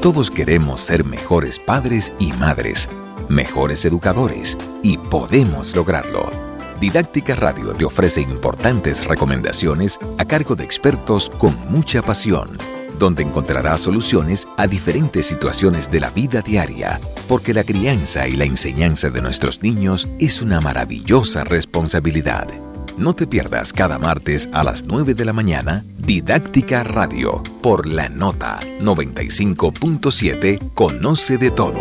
Todos queremos ser mejores padres y madres, mejores educadores, y podemos lograrlo. Didáctica Radio te ofrece importantes recomendaciones a cargo de expertos con mucha pasión, donde encontrarás soluciones a diferentes situaciones de la vida diaria, porque la crianza y la enseñanza de nuestros niños es una maravillosa responsabilidad. No te pierdas cada martes a las 9 de la mañana Didáctica Radio por la nota 95.7 Conoce de todo.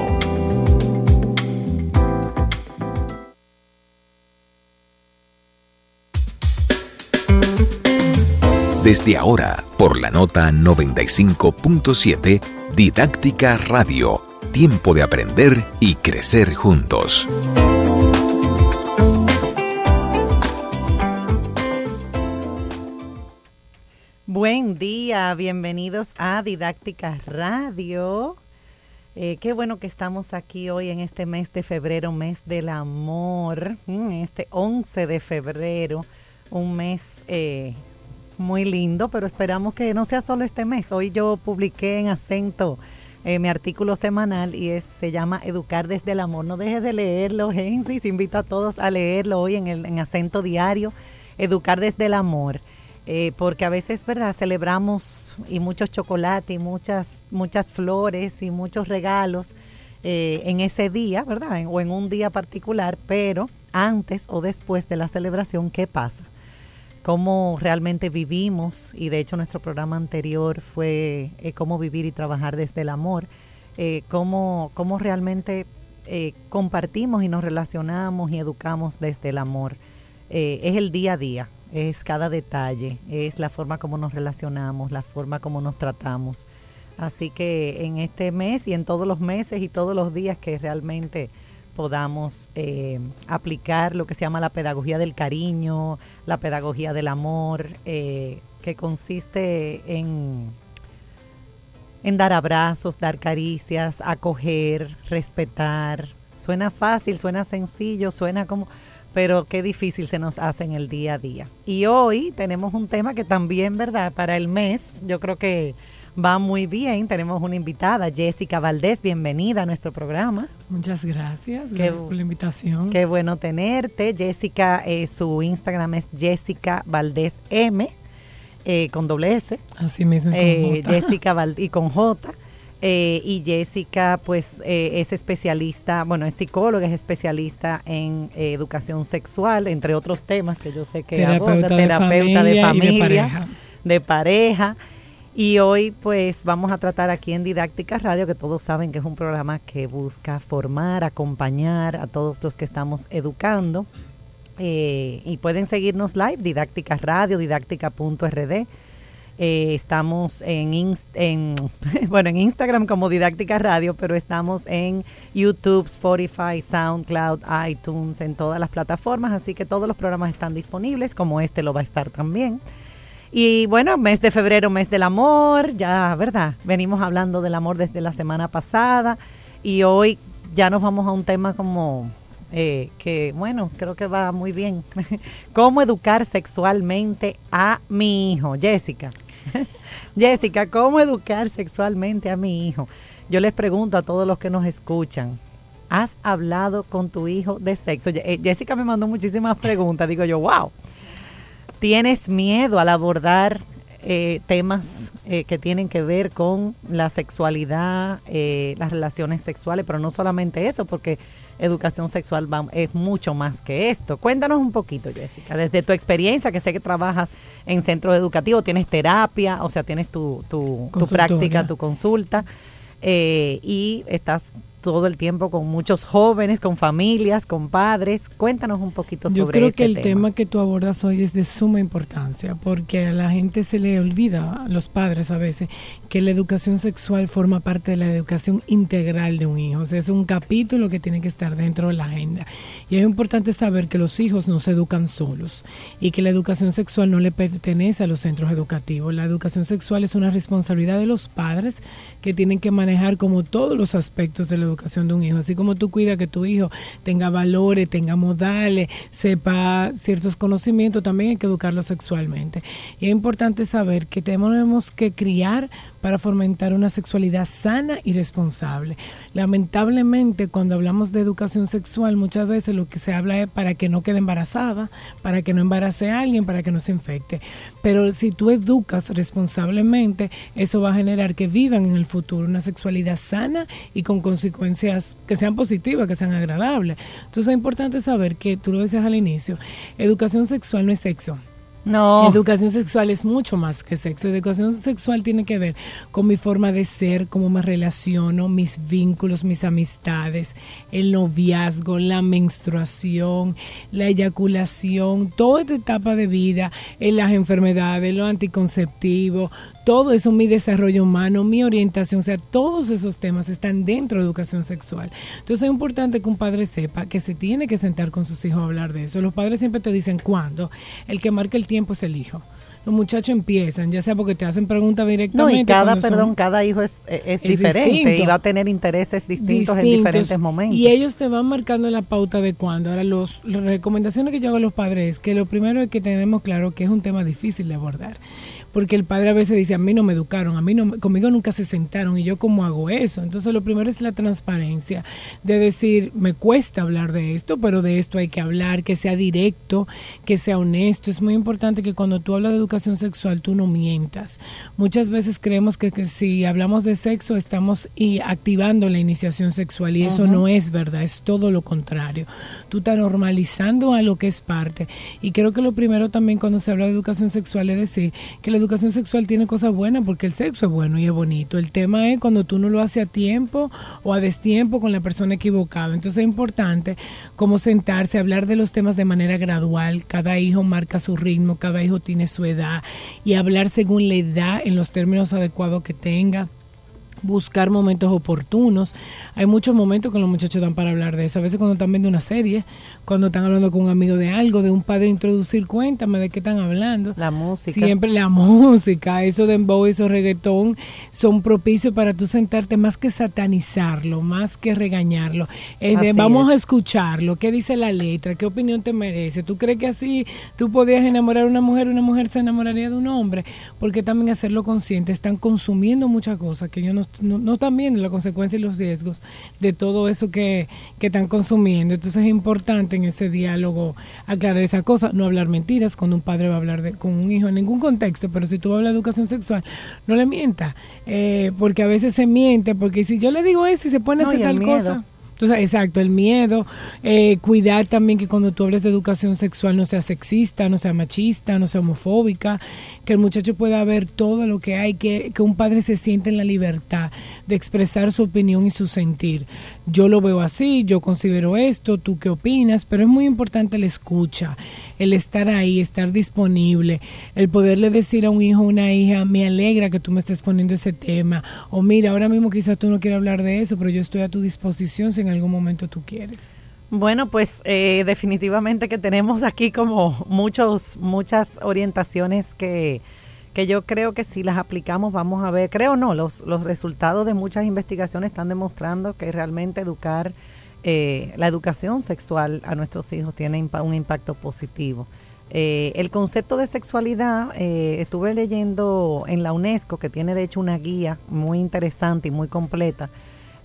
Desde ahora, por la nota 95.7, Didáctica Radio, tiempo de aprender y crecer juntos. Buen día, bienvenidos a Didáctica Radio. Eh, qué bueno que estamos aquí hoy en este mes de febrero, mes del amor, mm, este 11 de febrero, un mes eh, muy lindo, pero esperamos que no sea solo este mes. Hoy yo publiqué en acento eh, mi artículo semanal y es, se llama Educar desde el amor. No dejes de leerlo, Gensis. Invito a todos a leerlo hoy en, el, en acento diario, Educar desde el amor. Eh, porque a veces, ¿verdad? Celebramos y muchos chocolates y muchas, muchas flores y muchos regalos eh, en ese día, ¿verdad? o en un día particular, pero antes o después de la celebración, ¿qué pasa? cómo realmente vivimos, y de hecho nuestro programa anterior fue eh, cómo vivir y trabajar desde el amor, eh, cómo, cómo, realmente eh, compartimos y nos relacionamos y educamos desde el amor. es el día a día, es cada detalle, es la forma como nos relacionamos, la forma como nos tratamos. Así que en este mes y en todos los meses y todos los días que realmente podamos eh, aplicar lo que se llama la pedagogía del cariño, la pedagogía del amor, eh, que consiste en, en dar abrazos, dar caricias, acoger, respetar. Suena fácil, suena sencillo, suena como, pero qué difícil se nos hace en el día a día. Y hoy tenemos un tema que también, ¿verdad? Para el mes, yo creo que va muy bien. Tenemos una invitada, Jessica Valdés. Bienvenida a nuestro programa. Muchas gracias. Gracias por la invitación. Qué bueno tenerte. Jessica, eh, su Instagram es Jessica Valdés M. Eh, con doble S. Así mismo. con eh, Jessica Valdés y con J. y Jessica, pues, es especialista, bueno, es psicóloga, es especialista en educación sexual, entre otros temas que yo sé que terapeuta aborda, terapeuta de familia, de pareja. Y hoy pues vamos a tratar aquí en Didáctica Radio, que todos saben que es un programa que busca formar, acompañar a todos los que estamos educando. Eh, y pueden seguirnos live, Didáctica Radio, didáctica.rd. Eh, estamos en, en, bueno, en Instagram como Didáctica Radio, pero estamos en YouTube, Spotify, SoundCloud, iTunes, en todas las plataformas, así que todos los programas están disponibles, como este lo va a estar también. Y bueno, mes de febrero, mes del amor, ya, ¿verdad? Venimos hablando del amor desde la semana pasada y hoy ya nos vamos a un tema como eh, que, bueno, creo que va muy bien. ¿Cómo educar sexualmente a mi hijo? Jessica. Jessica, ¿cómo educar sexualmente a mi hijo? Yo les pregunto a todos los que nos escuchan, ¿has hablado con tu hijo de sexo? Eh, Jessica me mandó muchísimas preguntas, digo yo, wow tienes miedo al abordar eh, temas eh, que tienen que ver con la sexualidad, las relaciones sexuales, pero no solamente eso, porque educación sexual es mucho más que esto. Cuéntanos un poquito, Jessica, desde tu experiencia, que sé que trabajas en centros educativos, tienes terapia, o sea, tienes tu, tu, tu práctica, tu consulta, y estás todo el tiempo con muchos jóvenes, con familias, con padres. Cuéntanos un poquito sobre Yo creo este que el tema. que tú abordas hoy es de suma importancia porque a la gente se le olvida, a los padres a veces, que la educación sexual forma parte de la educación integral de un hijo. O sea, es un capítulo que tiene que estar dentro de la agenda. Y es importante saber que los hijos no se educan solos y que la educación sexual no le pertenece a los centros educativos. La educación sexual es una responsabilidad de los padres que tienen que manejar como todos los aspectos de la educación de un hijo. Así como tú cuidas que tu hijo tenga valores, tenga modales, sepa ciertos conocimientos, también hay que educarlo sexualmente. Y es importante saber que tenemos que criar para fomentar una sexualidad sana y responsable. Lamentablemente, cuando hablamos de educación sexual, muchas veces lo que se habla es para que no quede embarazada, para que no embarace a alguien, para que no se infecte. Pero si tú educas responsablemente, eso va a generar que vivan en el futuro una sexualidad sana y con consecuencias que sean positivas, que sean agradables. Entonces es importante saber que, tú lo decías al inicio, educación sexual no es sexo. No. Educación sexual es mucho más que sexo. Educación sexual tiene que ver con mi forma de ser, cómo me relaciono, mis vínculos, mis amistades, el noviazgo, la menstruación, la eyaculación, toda esta etapa de vida, en las enfermedades, lo anticonceptivo, todo eso, mi desarrollo humano, mi orientación, o sea, todos esos temas están dentro de educación sexual. Entonces es importante que un padre sepa que se tiene que sentar con sus hijos a hablar de eso. Los padres siempre te dicen cuándo. El que marca el tiempo es el hijo los muchachos empiezan, ya sea porque te hacen preguntas directamente. No, y cada, perdón, cada hijo es, es, diferente y va a tener intereses distintos, en diferentes momentos. Y ellos te van marcando la pauta de cuándo. Ahora, los, las recomendaciones que yo hago a los padres es que lo primero es que tenemos claro que es un tema difícil de abordar porque el padre a veces dice, a mí no me educaron, a mí no, conmigo nunca se sentaron y yo cómo hago eso. Entonces lo primero es la transparencia, de decir, me cuesta hablar de esto, pero de esto hay que hablar, que sea directo, que sea honesto. Es muy importante que cuando tú hablas de educación sexual tú no mientas. Muchas veces creemos que, si hablamos de sexo estamos y activando la iniciación sexual y eso no es verdad, es todo lo contrario. Tú estás normalizando a lo que es parte. Y creo que lo primero también cuando se habla de educación sexual es decir que la educación sexual tiene cosas buenas porque el sexo es bueno y es bonito. El tema es cuando tú no lo haces a tiempo o a destiempo con la persona equivocada. Entonces es importante como sentarse, hablar de los temas de manera gradual. Cada hijo marca su ritmo, cada hijo tiene su edad y hablar según la edad en los términos adecuados que tenga buscar momentos oportunos. Hay muchos momentos que los muchachos dan para hablar de eso. A veces cuando están viendo una serie, cuando están hablando con un amigo de algo, de un padre introducir, cuéntame de qué están hablando. La música. Siempre la música, eso de embow, eso reggaetón, son propicios para tú sentarte más que satanizarlo, más que regañarlo. vamos a escucharlo, qué dice la letra, qué opinión te merece. ¿Tú crees que así tú podías enamorar a una mujer, una mujer se enamoraría de un hombre? Porque también hacerlo consciente, están consumiendo muchas cosas que yo no no, no están viendo la consecuencia y los riesgos de todo eso que, que están consumiendo. Entonces es importante en ese diálogo aclarar esa cosa, no hablar mentiras cuando un padre va a hablar de, con un hijo en ningún contexto, pero si tú hablas de educación sexual, no le mienta, eh, porque a veces se miente, porque si yo le digo eso y se pone a hacer tal cosa entonces, exacto, el miedo, eh, cuidar también que cuando tú hables de educación sexual no sea sexista, no sea machista, no sea homofóbica, que el muchacho pueda ver todo lo que hay, que, que un padre se siente en la libertad de expresar su opinión y su sentir. Yo lo veo así, yo considero esto, tú qué opinas, pero es muy importante la escucha, el estar ahí, estar disponible, el poderle decir a un hijo o una hija, me alegra que tú me estés poniendo ese tema, o mira, ahora mismo quizás tú no quieras hablar de eso, pero yo estoy a tu disposición sin algún momento tú quieres. Bueno, pues eh, definitivamente que tenemos aquí como muchos, muchas orientaciones que, que yo creo que si las aplicamos vamos a ver, creo no, los, los resultados de muchas investigaciones están demostrando que realmente educar, eh, la educación sexual a nuestros hijos tiene un impacto positivo. Eh, el concepto de sexualidad, estuve leyendo en la UNESCO, que tiene de hecho una guía muy interesante y muy completa,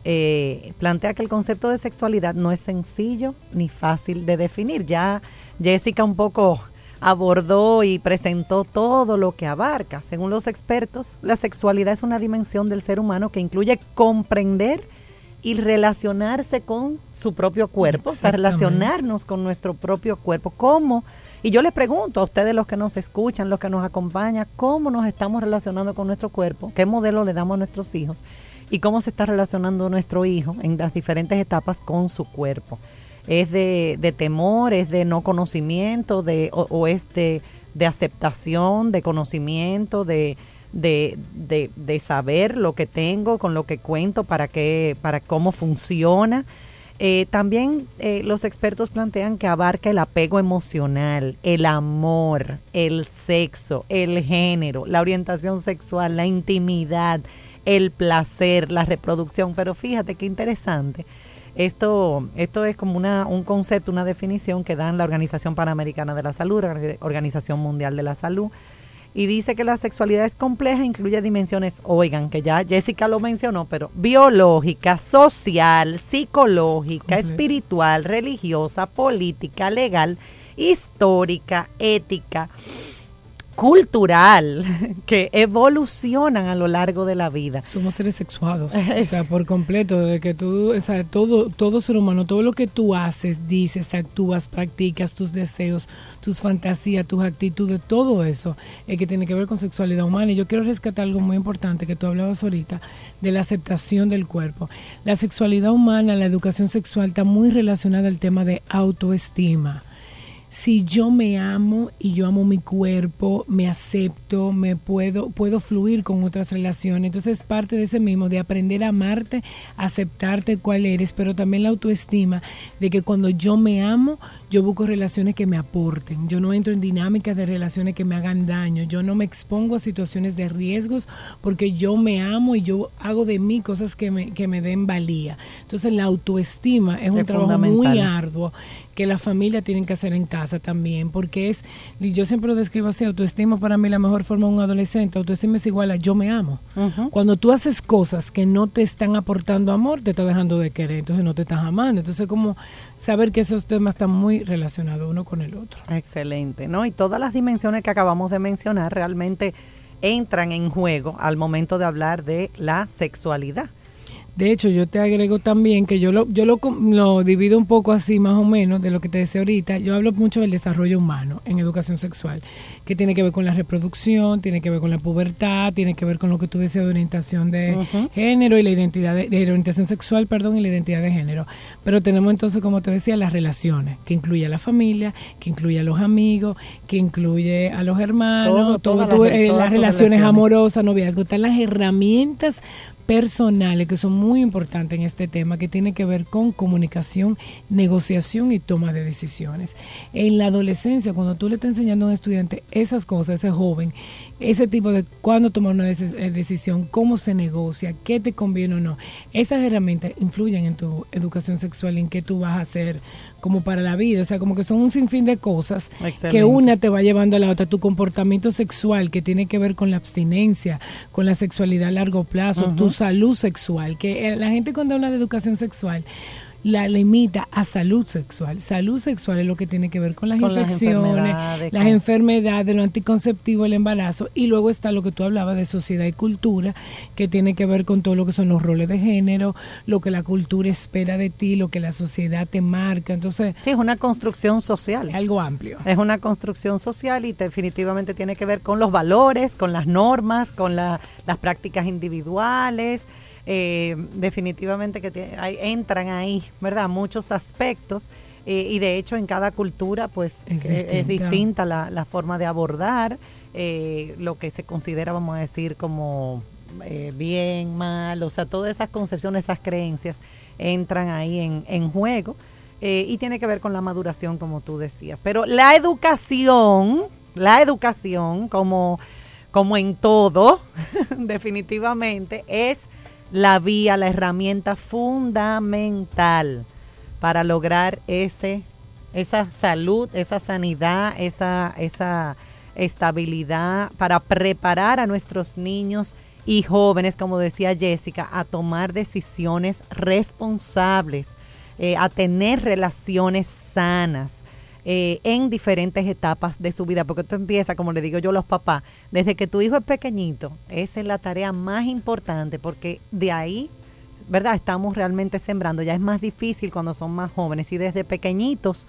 eh, plantea que el concepto de sexualidad no es sencillo ni fácil de definir. Ya Jessica un poco abordó y presentó todo lo que abarca. Según los expertos, la sexualidad es una dimensión del ser humano que incluye comprender y relacionarse con su propio cuerpo, o sea, relacionarnos con nuestro propio cuerpo. ¿Cómo? Y yo les pregunto a ustedes los que nos escuchan, los que nos acompañan, ¿cómo nos estamos relacionando con nuestro cuerpo? ¿Qué modelo le damos a nuestros hijos? Y cómo se está relacionando nuestro hijo en las diferentes etapas con su cuerpo. ¿Es de, temor, es de no conocimiento, de, o, es de, aceptación, de conocimiento, de, de, saber lo que tengo, con lo que cuento, para, qué, para cómo funciona? Eh, también eh, los expertos plantean que abarca el apego emocional, el amor, el sexo, el género, la orientación sexual, la intimidad, el placer, la reproducción. Pero fíjate qué interesante. Esto, esto es como una, un concepto, una definición que dan la Organización Panamericana de la Salud, la Organización Mundial de la Salud. y dice que la sexualidad es compleja, incluye dimensiones, oigan, que ya Jessica lo mencionó, pero biológica, social, psicológica, espiritual, religiosa, política, legal, histórica, ética cultural que evolucionan a lo largo de la vida. Somos seres sexuados, o sea, por completo, de que tú, o sea, todo, todo ser humano, todo lo que tú haces, dices, actúas, practicas, tus deseos, tus fantasías, tus actitudes, todo eso es que tiene que ver con sexualidad humana. Y yo quiero rescatar algo muy importante que tú hablabas ahorita, de la aceptación del cuerpo. La sexualidad humana, la educación sexual está muy relacionada al tema de autoestima si yo me amo y yo amo mi cuerpo, me acepto, me puedo, puedo fluir con otras relaciones. Entonces es parte de ese mismo, de aprender a amarte, aceptarte cuál eres, pero también la autoestima de que cuando yo me amo, yo busco relaciones que me aporten. Yo no entro en dinámicas de relaciones que me hagan daño. Yo no me expongo a situaciones de riesgos porque yo me amo y yo hago de mí cosas que me, que me den valía. Entonces la autoestima es un trabajo muy arduo que la familia tienen que hacer en casa también, porque es, y yo siempre lo describo así, autoestima para mí la mejor forma de un adolescente, autoestima es igual a yo me amo. Cuando tú haces cosas que no te están aportando amor, te está dejando de querer, entonces no te estás amando. Entonces como saber que esos temas están muy relacionados uno con el otro. Excelente, ¿no? Y todas las dimensiones que acabamos de mencionar realmente entran en juego al momento de hablar de la sexualidad. De hecho, yo te agrego también que yo lo, yo lo, lo, divido un poco así más o menos de lo que te decía ahorita. Yo hablo mucho del desarrollo humano en educación sexual, que tiene que ver con la reproducción, tiene que ver con la pubertad, tiene que ver con lo que tú decías de orientación de género y la identidad de, orientación sexual, perdón, y la identidad de género. Pero tenemos entonces, como te decía, las relaciones, que incluye a la familia, que incluye a los amigos, que incluye a los hermanos, todo, las, eh, las relaciones amorosas, noviazgo, están las herramientas personales que son muy importantes en este tema que tiene que ver con comunicación, negociación y toma de decisiones. En la adolescencia, cuando tú le estás enseñando a un estudiante esas cosas, ese joven, ese tipo de cuándo tomar una eh, decisión, cómo se negocia, qué te conviene o no, esas herramientas influyen en tu educación sexual, en qué tú vas a hacer como para la vida, o sea, como que son un sinfín de cosas que una te va llevando a la otra, tu comportamiento sexual que tiene que ver con la abstinencia, con la sexualidad a largo plazo, tu salud sexual, que eh, la gente cuando habla de educación sexual la limita a salud sexual. Salud sexual es lo que tiene que ver con las infecciones, las enfermedades, lo anticonceptivo, el embarazo. Y luego está lo que tú hablabas de sociedad y cultura, que tiene que ver con todo lo que son los roles de género, lo que la cultura espera de ti, lo que la sociedad te marca. Entonces, sí, es una construcción social. Es algo amplio. Es una construcción social y definitivamente tiene que ver con los valores, con las normas, con las prácticas individuales eh, definitivamente que entran ahí, ¿verdad? Muchos aspectos. Eh, y de hecho en cada cultura pues es distinta, la, forma de abordar eh, lo que se considera, vamos a decir, como bien, mal, o sea, todas esas concepciones, esas creencias entran ahí en, en juego y tiene que ver con la maduración, como tú decías. Pero la educación, la educación, como, como en todo, definitivamente, es la vía, la herramienta fundamental para lograr ese, esa salud, esa sanidad, esa, esa estabilidad, para preparar a nuestros niños y jóvenes, como decía Jessica, a tomar decisiones responsables, eh, a tener relaciones sanas, eh, en diferentes etapas de su vida, porque esto empieza, como le digo yo a los papás, desde que tu hijo es pequeñito, esa es la tarea más importante, porque de ahí, ¿verdad? Estamos realmente sembrando, ya es más difícil cuando son más jóvenes y desde pequeñitos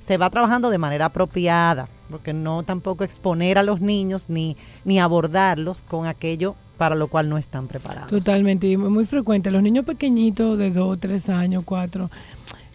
se va trabajando de manera apropiada, porque no tampoco exponer a los niños ni, ni abordarlos con aquello para lo cual no están preparados. Totalmente, y muy frecuente, los niños pequeñitos de 2, 3 años, 4,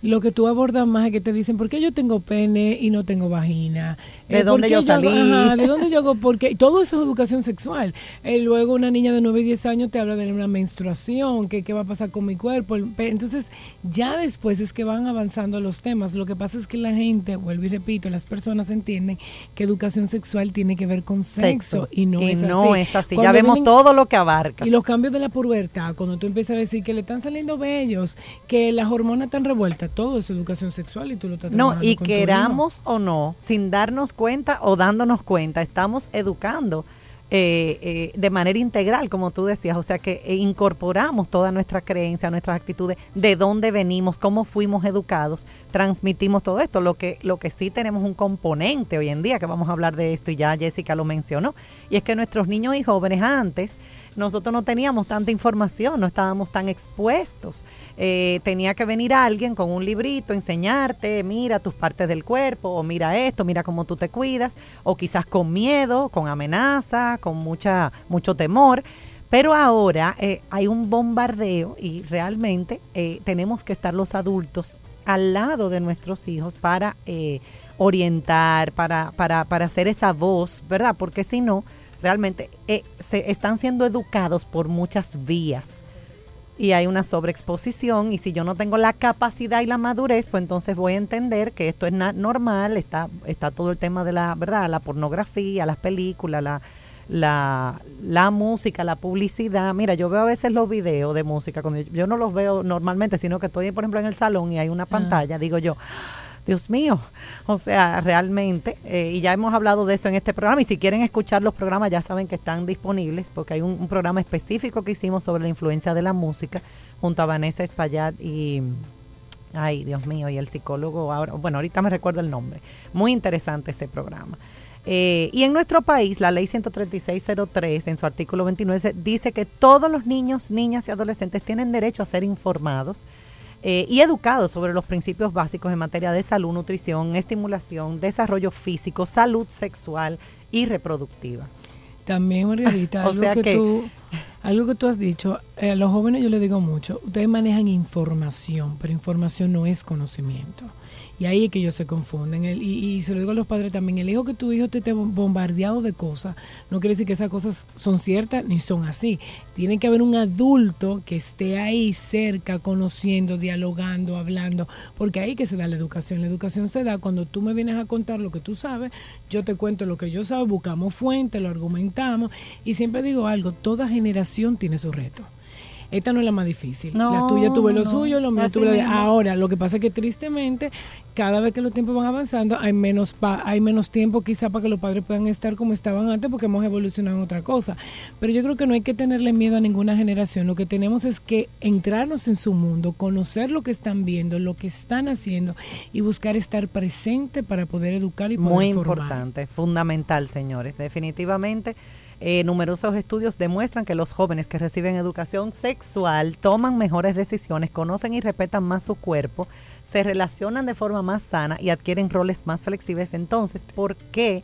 lo que tú abordas más es que te dicen, ¿por qué yo tengo pene y no tengo vagina? ¿De eh, dónde yo salí? ¿De dónde yo hago? Porque todo eso es educación sexual. Eh, luego una niña de 9 y 10 años te habla de una menstruación, que qué va a pasar con mi cuerpo. Entonces, ya después es que van avanzando los temas. Lo que pasa es que la gente, vuelvo y repito, las personas entienden que educación sexual tiene que ver con sexo, y no es no es así. ya vemos todo lo que abarca. Y los cambios de la pubertad, cuando tú empiezas a decir que le están saliendo bellos, que las hormonas están revueltas, todo es educación sexual y tú lo estás No, y queramos o no, sin darnos cuenta o dándonos cuenta, estamos educando eh, eh, de manera integral, como tú decías, o sea que eh, incorporamos toda nuestra creencia, nuestras actitudes, de dónde venimos, cómo fuimos educados, transmitimos todo esto. Lo que, lo que sí tenemos un componente hoy en día, que vamos a hablar de esto y ya Jessica lo mencionó, y es que nuestros niños y jóvenes antes, nosotros no teníamos tanta información, no estábamos tan expuestos. Eh, tenía que venir alguien con un librito, enseñarte, mira tus partes del cuerpo, o mira esto, mira cómo tú te cuidas, o quizás con miedo, con amenaza, con mucha, mucho temor. Pero ahora eh, hay un bombardeo y realmente eh, tenemos que estar los adultos al lado de nuestros hijos para orientar, para, para, para hacer esa voz, ¿verdad? Porque si no, realmente eh, se están siendo educados por muchas vías y hay una sobreexposición y si yo no tengo la capacidad y la madurez, pues entonces voy a entender que esto es normal, está, está todo el tema de la, ¿verdad? La pornografía, las películas, la, la, la música, la publicidad. Mira, yo veo a veces los videos de música, cuando yo, no los veo normalmente, sino que estoy, por ejemplo, en el salón y hay una ah. pantalla, digo yo, Dios mío, o sea, realmente, eh, y ya hemos hablado de eso en este programa, y si quieren escuchar los programas ya saben que están disponibles, porque hay un, programa específico que hicimos sobre la influencia de la música junto a Vanessa Espaillat y... Ay, Dios mío, y el psicólogo, ahora, bueno, ahorita me recuerdo el nombre. Muy interesante ese programa. Eh, y en nuestro país, la ley 13603, en su artículo 29, dice que todos los niños, niñas y adolescentes tienen derecho a ser informados eh, y educados sobre los principios básicos en materia de salud, nutrición, estimulación, desarrollo físico, salud sexual y reproductiva. También, Margarita, algo, que, tú, algo que tú has dicho, eh, a los jóvenes yo les digo mucho, ustedes manejan información, pero información no es conocimiento. Y ahí es que ellos se confunden. El, y, se lo digo a los padres también, el hijo que tu hijo te esté bombardeado de cosas, no quiere decir que esas cosas son ciertas ni son así. Tiene que haber un adulto que esté ahí cerca, conociendo, dialogando, hablando, porque ahí que se da la educación. La educación se da cuando tú me vienes a contar lo que tú sabes, yo te cuento lo que yo sé, buscamos fuentes, lo argumentamos, y siempre digo algo, toda generación tiene su reto. Esta no es la más difícil. la tuya tuve lo suyo, lo mío tuve lo Ahora, lo que pasa es que tristemente, cada vez que los tiempos van avanzando, hay menos hay menos tiempo quizá para que los padres puedan estar como estaban antes porque hemos evolucionado en otra cosa. Pero yo creo que no hay que tenerle miedo a ninguna generación. Lo que tenemos es que entrarnos en su mundo, conocer lo que están viendo, lo que están haciendo y buscar estar presente para poder educar y poder Muy importante, fundamental, señores. Definitivamente eh, numerosos estudios demuestran que los jóvenes que reciben educación sexual toman mejores decisiones, conocen y respetan más su cuerpo, se relacionan de forma más sana y adquieren roles más flexibles. Entonces, ¿por qué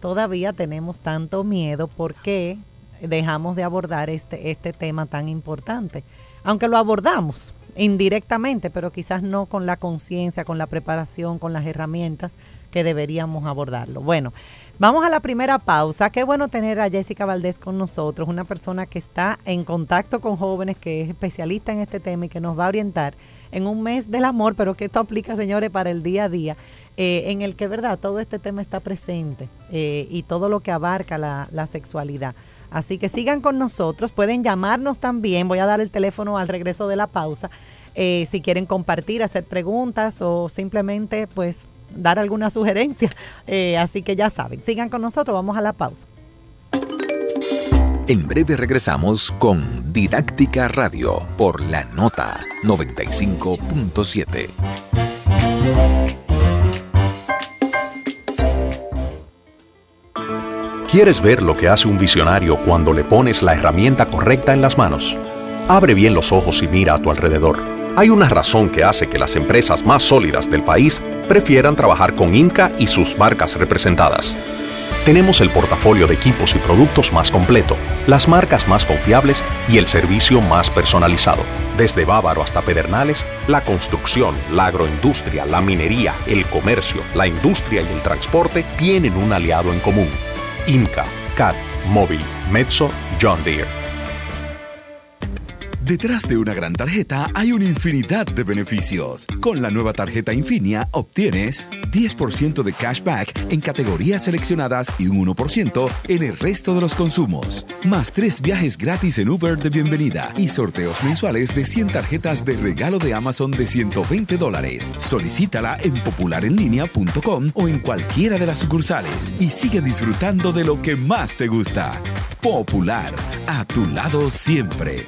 todavía tenemos tanto miedo? ¿Por qué dejamos de abordar este, este tema tan importante? Aunque lo abordamos indirectamente, pero quizás no con la conciencia, con la preparación, con las herramientas que deberíamos abordarlo. Bueno, Vamos a la primera pausa. Qué bueno tener a Jessica Valdés con nosotros, una persona que está en contacto con jóvenes, que es especialista en este tema y que nos va a orientar en un mes del amor, pero que esto aplica, señores, para el día a día, eh, en el que, ¿verdad? Todo este tema está presente eh, y todo lo que abarca la, sexualidad. Así que sigan con nosotros, pueden llamarnos también, voy a dar el teléfono al regreso de la pausa, eh, si quieren compartir, hacer preguntas o simplemente pues dar alguna sugerencia. Eh, así que ya saben, sigan con nosotros, vamos a la pausa. En breve regresamos con Didáctica Radio por la nota 95.7. ¿Quieres ver lo que hace un visionario cuando le pones la herramienta correcta en las manos? Abre bien los ojos y mira a tu alrededor. Hay una razón que hace que las empresas más sólidas del país prefieran trabajar con IMCA y sus marcas representadas. Tenemos el portafolio de equipos y productos más completo, las marcas más confiables y el servicio más personalizado. Desde Bávaro hasta Pedernales, la construcción, la agroindustria, la minería, el comercio, la industria y el transporte tienen un aliado en común. IMCA, CAT, Móvil, Mezzo, John Deere. Detrás de una gran tarjeta hay una infinidad de beneficios. Con la nueva tarjeta Infinia obtienes 10% de cashback en categorías seleccionadas y un 1% en el resto de los consumos. Más tres viajes gratis en Uber de bienvenida y sorteos mensuales de 100 tarjetas de regalo de Amazon de 120 dólares. Solicítala en popularenlinea.com o en cualquiera de las sucursales y sigue disfrutando de lo que más te gusta. Popular, a tu lado siempre.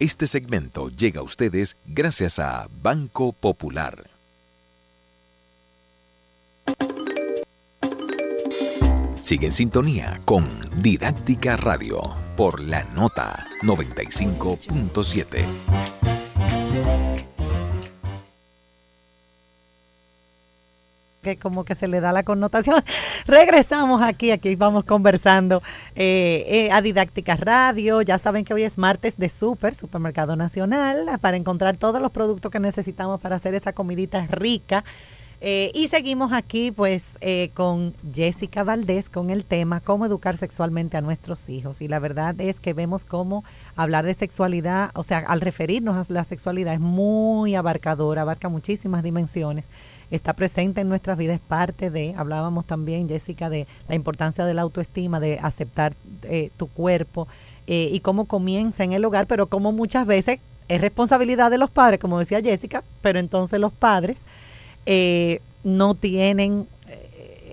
Este segmento llega a ustedes gracias a Banco Popular. Sigue en sintonía con Didáctica Radio por la nota 95.7. que como que se le da la connotación. Regresamos aquí, aquí vamos conversando eh, eh, a Didáctica Radio. Ya saben que hoy es martes de Super, Supermercado Nacional, para encontrar todos los productos que necesitamos para hacer esa comidita rica. Eh, y seguimos aquí pues con Jessica Valdés con el tema cómo educar sexualmente a nuestros hijos. Y la verdad es que vemos cómo hablar de sexualidad, o sea, al referirnos a la sexualidad es muy abarcadora, abarca muchísimas dimensiones está presente en nuestras vidas, es parte de, hablábamos también, Jessica, de la importancia de la autoestima, de aceptar eh, tu cuerpo eh, y cómo comienza en el hogar, pero como muchas veces es responsabilidad de los padres, como decía Jessica, pero entonces los padres eh, no tienen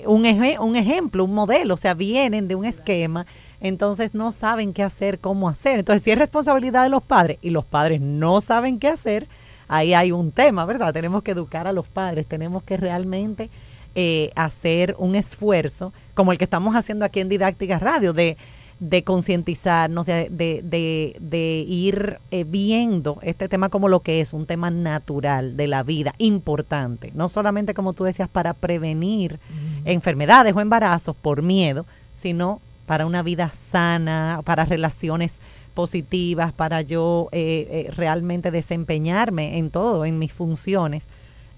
un, un ejemplo, un modelo, o sea, vienen de un esquema entonces no saben qué hacer, cómo hacer. Entonces, si es responsabilidad de los padres y los padres no saben qué hacer, ahí hay un tema, ¿verdad? Tenemos que educar a los padres, tenemos que realmente eh, hacer un esfuerzo, como el que estamos haciendo aquí en Didáctica Radio, de, de concientizarnos, de, de, de, ir eh, viendo este tema como lo que es, un tema natural de la vida, importante, no solamente como tú decías, para prevenir enfermedades o embarazos por miedo, sino para una vida sana, para relaciones positivas para yo eh, eh, realmente desempeñarme en todo, en mis funciones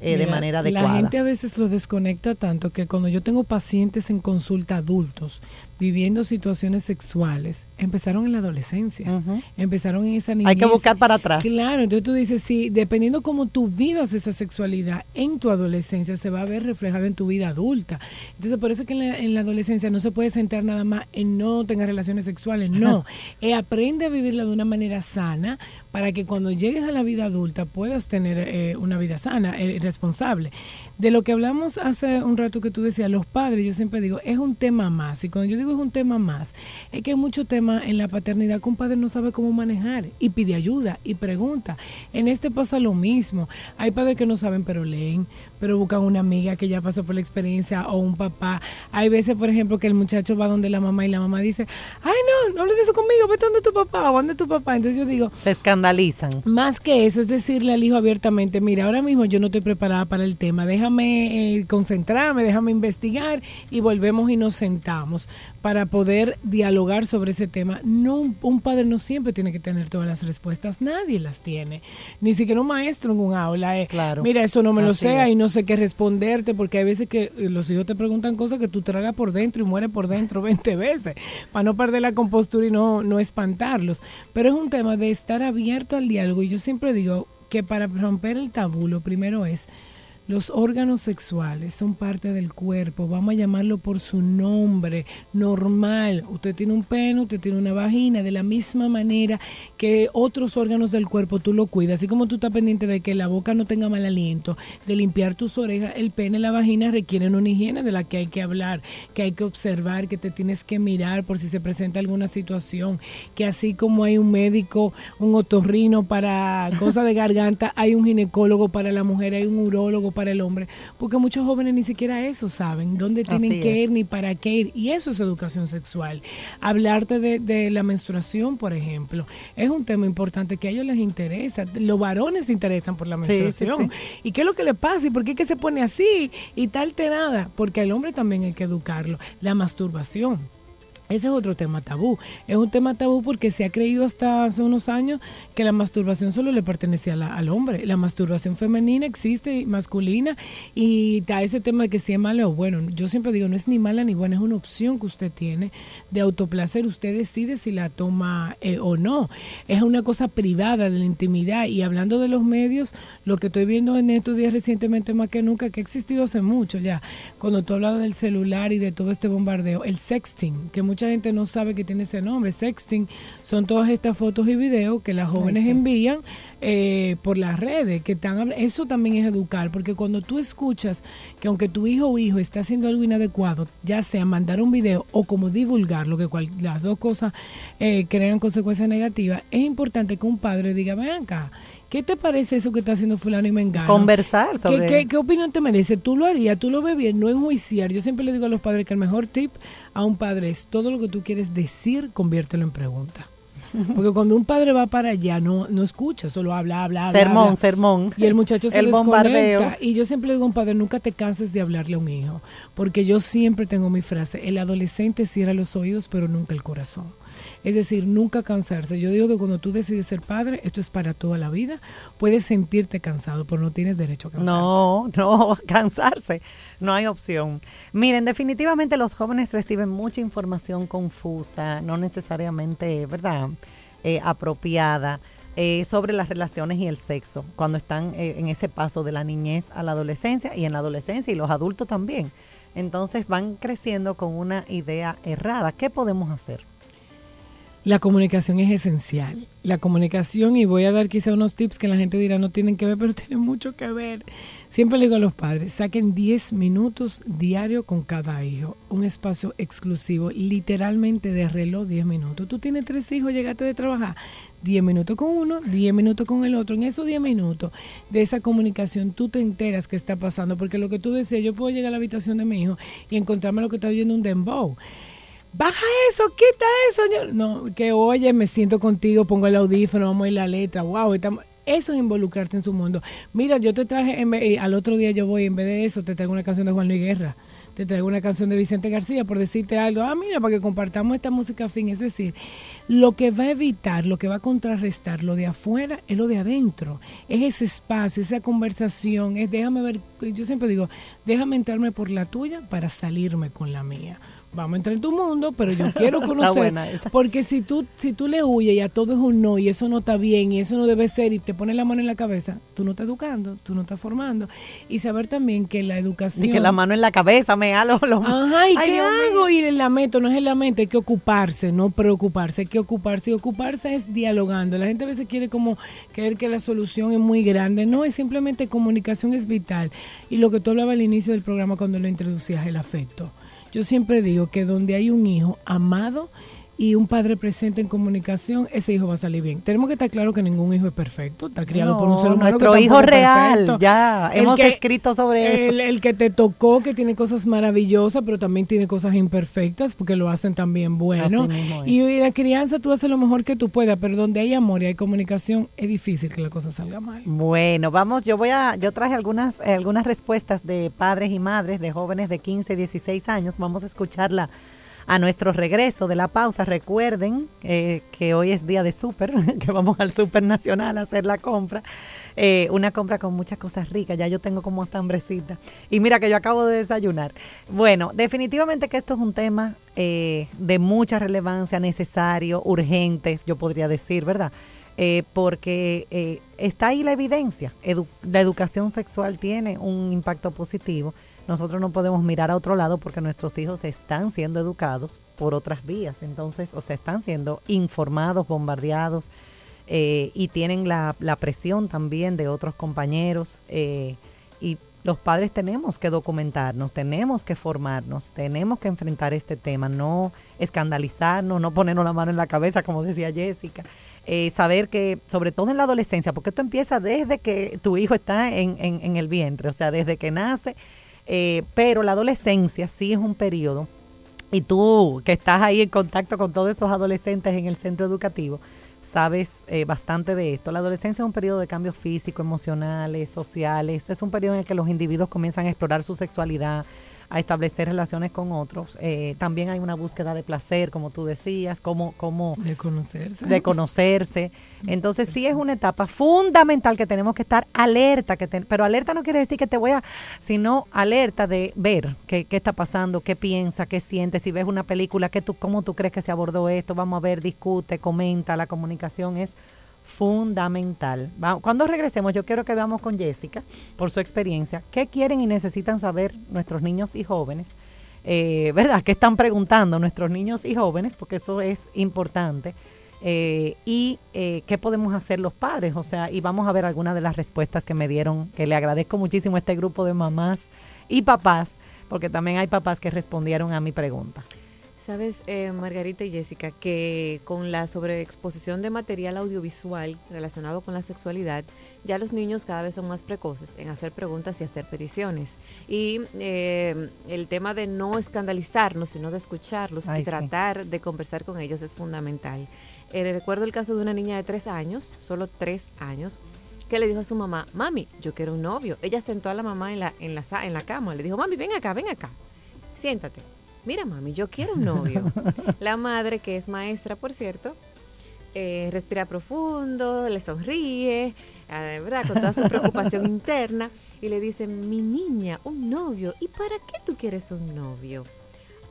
eh, de manera adecuada. La gente a veces lo desconecta tanto que cuando yo tengo pacientes en consulta adultos viviendo situaciones sexuales, empezaron en la adolescencia, empezaron en esa niñez. Hay que buscar para atrás. Claro, entonces tú dices, sí, dependiendo cómo tú vivas esa sexualidad en tu adolescencia, se va a ver reflejada en tu vida adulta. Entonces, por eso que en la, adolescencia no se puede centrar nada más en no tener relaciones sexuales, no. Eh, aprende a vivirla de una manera sana para que cuando llegues a la vida adulta puedas tener eh, una vida sana, eh, responsable. De lo que hablamos hace un rato que tú decías, los padres, yo siempre digo, es un tema más. Y cuando yo digo es un tema más, es que hay mucho tema en la paternidad que un padre no sabe cómo manejar y pide ayuda y pregunta. En este pasa lo mismo. Hay padres que no saben pero leen, pero buscan una amiga que ya pasó por la experiencia o un papá. Hay veces, por ejemplo, que el muchacho va donde la mamá y la mamá dice, ay no, no hables de eso conmigo, vete donde tu papá o donde tu papá. Entonces yo digo... Se escandalizan. Más que eso, es decirle al hijo abiertamente, mira, ahora mismo yo no estoy preparada para el tema, déjame eh, concentrarme, déjame investigar y volvemos y nos sentamos para poder dialogar sobre ese tema. No, un padre no siempre tiene que tener todas las respuestas, nadie las tiene, ni siquiera un maestro en un aula. Eh, claro. Mira, eso no me lo sé y no sé qué responderte, porque hay veces que eh, los hijos te preguntan cosas que tú tragas por dentro y mueres por dentro 20 veces, para no perder la compostura y no, no espantarlos. Pero es un tema de estar abierto al diálogo y yo siempre digo que para romper el tabú lo primero es los órganos sexuales son parte del cuerpo, vamos a llamarlo por su nombre, normal. Usted tiene un pene, usted tiene una vagina, de la misma manera que otros órganos del cuerpo tú lo cuidas. Así como tú estás pendiente de que la boca no tenga mal aliento, de limpiar tus orejas, el pene y la vagina requieren una higiene de la que hay que hablar, que hay que observar, que te tienes que mirar por si se presenta alguna situación, que así como hay un médico, un otorrino para cosas de garganta, hay un ginecólogo para la mujer, hay un urólogo para el hombre, porque muchos jóvenes ni siquiera eso saben, dónde tienen que ir ni para qué ir, y eso es educación sexual. Hablarte de, la menstruación, por ejemplo, es un tema importante que a ellos les interesa, los varones se interesan por la menstruación, y qué es lo que le pasa, y por qué que se pone así, y tal nada, porque al hombre también hay que educarlo, la masturbación Ese es otro tema tabú. Es un tema tabú porque se ha creído hasta hace unos años que la masturbación solo le pertenece al hombre. La masturbación femenina existe, masculina, y está ese tema de que si es mala o bueno. Yo siempre digo, no es ni mala ni buena, es una opción que usted tiene de autoplacer. Usted decide si la toma eh, o no. Es una cosa privada de la intimidad. Y hablando de los medios, lo que estoy viendo en estos días recientemente más que nunca, que ha existido hace mucho ya, cuando tú hablabas del celular y de todo este bombardeo, el sexting, que muchas mucha gente no sabe que tiene ese nombre. Sexting son todas estas fotos y videos que las jóvenes envían eh, por las redes. que están Eso también es educar, porque cuando tú escuchas que aunque tu hijo o hijo está haciendo algo inadecuado, ya sea mandar un video o como divulgarlo, que cual, las dos cosas eh, crean consecuencias negativas, es importante que un padre diga, ven acá, ¿Qué te parece eso que está haciendo fulano y mengano? Conversar sobre ¿Qué, qué, opinión te merece? ¿Tú lo harías? ¿Tú lo ves bien? No enjuiciar. Yo siempre le digo a los padres que el mejor tip a un padre es todo lo que tú quieres decir, conviértelo en pregunta. Porque cuando un padre va para allá, no, no escucha, solo habla, habla, habla. Sermón, sermón. Y el muchacho se el bombardeo. Y yo siempre digo a un padre, nunca te canses de hablarle a un hijo. Porque yo siempre tengo mi frase, el adolescente cierra los oídos, pero nunca el corazón. Es decir, nunca cansarse. Yo digo que cuando tú decides ser padre, esto es para toda la vida. Puedes sentirte cansado, pero no tienes derecho a cansarte. No, no, cansarse. No hay opción. Miren, definitivamente los jóvenes reciben mucha información confusa, no necesariamente, ¿verdad? Eh, apropiada. Eh, sobre las relaciones y el sexo, cuando están eh, en ese paso de la niñez a la adolescencia y en la adolescencia y los adultos también. Entonces van creciendo con una idea errada. ¿Qué podemos hacer? La comunicación es esencial. La comunicación, y voy a dar quizá unos tips que la gente dirá no tienen que ver, pero tienen mucho que ver. Siempre le digo a los padres, saquen 10 minutos diario con cada hijo, un espacio exclusivo, literalmente de reloj 10 minutos. Tú tienes tres hijos, llegaste de trabajar, 10 minutos con uno, 10 minutos con el otro. En esos 10 minutos de esa comunicación tú te enteras qué está pasando, porque lo que tú decías, yo puedo llegar a la habitación de mi hijo y encontrarme lo que está oyendo un dembow baja eso, quita eso. No, que oye, me siento contigo, pongo el audífono, vamos a ir la letra, wow, estamos, eso es involucrarte en su mundo. Mira, yo te traje, en al otro día yo voy, en vez de eso, te traigo una canción de Juan Luis Guerra, te traigo una canción de Vicente García, por decirte algo. Ah, mira, para que compartamos esta música fin. Es decir, lo que va a evitar, lo que va a contrarrestar lo de afuera es lo de adentro. Es ese espacio, esa conversación, es déjame ver, yo siempre digo, déjame entrarme por la tuya para salirme con la mía vamos a entrar en tu mundo, pero yo quiero conocer. porque si tú, si tú le huyes y a todo es un no y eso no está bien y eso no debe ser y te pones la mano en la cabeza, tú no estás educando, tú no estás formando. Y saber también que la educación... Y que la mano en la cabeza me halo. Lo... Ajá, ¿y qué hago? Y el lamento no es el lamento, hay que ocuparse, no preocuparse, hay que ocuparse. Y ocuparse es dialogando. La gente a veces quiere como creer que la solución es muy grande. No, es simplemente comunicación es vital. Y lo que tú hablabas al inicio del programa cuando lo introducías, el afecto. Yo siempre digo que donde hay un hijo amado y un padre presente en comunicación, ese hijo va a salir bien. Tenemos que estar claro que ningún hijo es perfecto, está criado por un ser humano. Nuestro hijo real, ya hemos escrito sobre eso. El que te tocó, que tiene cosas maravillosas, pero también tiene cosas imperfectas, porque lo hacen también bueno. Y, y la crianza tú haces lo mejor que tú puedas, pero donde hay amor y hay comunicación, es difícil que la cosa salga mal. Bueno, vamos, yo voy a, yo traje algunas, eh, algunas respuestas de padres y madres de jóvenes de 15, 16 años. Vamos a escucharla a nuestro regreso de la pausa, recuerden eh, que hoy es día de súper, que vamos al súper nacional a hacer la compra. Eh, una compra con muchas cosas ricas, ya yo tengo como esta hambrecita. Y mira que yo acabo de desayunar. Bueno, definitivamente que esto es un tema eh, de mucha relevancia, necesario, urgente, yo podría decir, ¿verdad? porque está ahí la evidencia. la educación sexual tiene un impacto positivo nosotros no podemos mirar a otro lado porque nuestros hijos están siendo educados por otras vías, entonces, o sea, están siendo informados, bombardeados eh, y tienen la, presión también de otros compañeros eh, y los padres tenemos que documentarnos, tenemos que formarnos, tenemos que enfrentar este tema, no escandalizarnos, no ponernos la mano en la cabeza, como decía Jessica. Eh, saber que, sobre todo en la adolescencia, porque esto empieza desde que tu hijo está en, en el vientre, o sea, desde que nace eh, pero la adolescencia sí es un periodo, y tú que estás ahí en contacto con todos esos adolescentes en el centro educativo, sabes eh, bastante de esto. La adolescencia es un periodo de cambios físicos, emocionales, sociales, es un periodo en el que los individuos comienzan a explorar su sexualidad, a establecer relaciones con otros. Eh, también hay una búsqueda de placer, como tú decías, como, como de conocerse. De conocerse. Entonces sí es una etapa fundamental que tenemos que estar alerta, que pero alerta no quiere decir que te voy a, sino alerta de ver qué, qué está pasando, qué piensa, qué siente, si ves una película, qué tú, cómo tú crees que se abordó esto, vamos a ver, discute, comenta, la comunicación es fundamental. Cuando regresemos, yo quiero que veamos con Jessica, por su experiencia, qué quieren y necesitan saber nuestros niños y jóvenes, eh, ¿verdad? ¿Qué están preguntando nuestros niños y jóvenes? Porque eso es importante. Eh, y eh, qué podemos hacer los padres, o sea, y vamos a ver algunas de las respuestas que me dieron, que le agradezco muchísimo a este grupo de mamás y papás, porque también hay papás que respondieron a mi pregunta. Sabes, eh, Margarita y Jessica, que con la sobreexposición de material audiovisual relacionado con la sexualidad, ya los niños cada vez son más precoces en hacer preguntas y hacer peticiones. Y eh, el tema de no escandalizarnos, sino de escucharlos y tratar de conversar con ellos es fundamental. Eh, recuerdo el caso de una niña de tres años, solo tres años, que le dijo a su mamá, mami, yo quiero un novio. Ella sentó a la mamá en la, en la, en la cama, le dijo, mami, ven acá, ven acá, siéntate mira mami, yo quiero un novio. La madre, que es maestra, por cierto, eh, respira profundo, le sonríe, eh, ¿verdad? Con toda su preocupación interna y le dice, mi niña, un novio, ¿y para qué tú quieres un novio?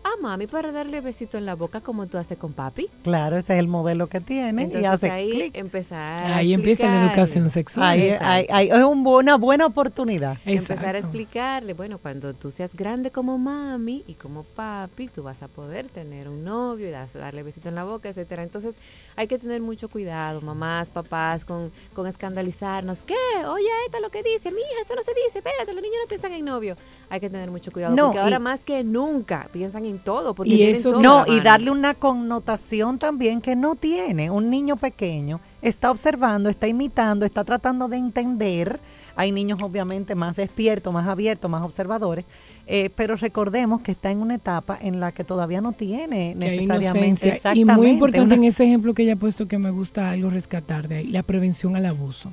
A mami para darle besito en la boca como tú haces con papi. Claro, ese es el modelo que tiene. Entonces y hace ahí empezar Ahí empieza la educación sexual. Ahí, es una buena oportunidad. Empezar a explicarle, bueno, cuando tú seas grande como mami y como papi, tú vas a poder tener un novio y vas a darle besito en la boca, etcétera. Entonces hay que tener mucho cuidado, mamás, papás, con, con escandalizarnos. ¿Qué? Oye, esto es lo que dice. Mi hija, eso no se dice. Espérate, los niños no piensan en novio. Hay que tener mucho cuidado porque ahora más que nunca piensan en todo. Porque y eso no, y darle una connotación también que no tiene. Un niño pequeño está observando, está imitando, está tratando de entender. Hay niños obviamente más despiertos, más abiertos, más observadores, eh, pero recordemos que está en una etapa en la que todavía no tiene necesariamente. Y muy importante en ese ejemplo que ella ha puesto que me gusta algo rescatar de ahí, la prevención al abuso.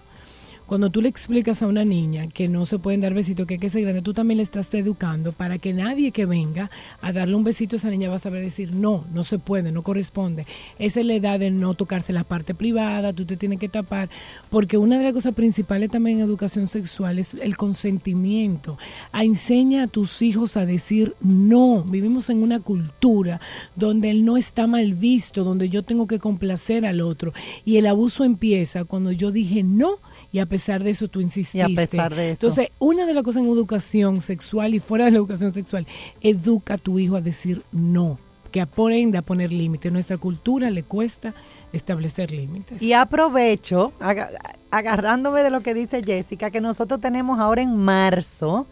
Cuando tú le explicas a una niña que no se pueden dar besitos, que hay que ser grande, tú también le estás educando para que nadie que venga a darle un besito a esa niña va a saber decir, no, no se puede, no corresponde. Esa es la edad de no tocarse la parte privada, tú te tienes que tapar, porque una de las cosas principales también en educación sexual es el consentimiento. A enseña a tus hijos a decir no. Vivimos en una cultura donde él no está mal visto, donde yo tengo que complacer al otro. Y el abuso empieza cuando yo dije no y a pesar de eso tú insististe. Y a pesar de eso. Entonces, una de las cosas en educación sexual y fuera de la educación sexual, educa a tu hijo a decir no, que aprenda a poner límites. Nuestra cultura le cuesta establecer límites. Y aprovecho, agarrándome de lo que dice Jessica, que nosotros tenemos ahora en marzo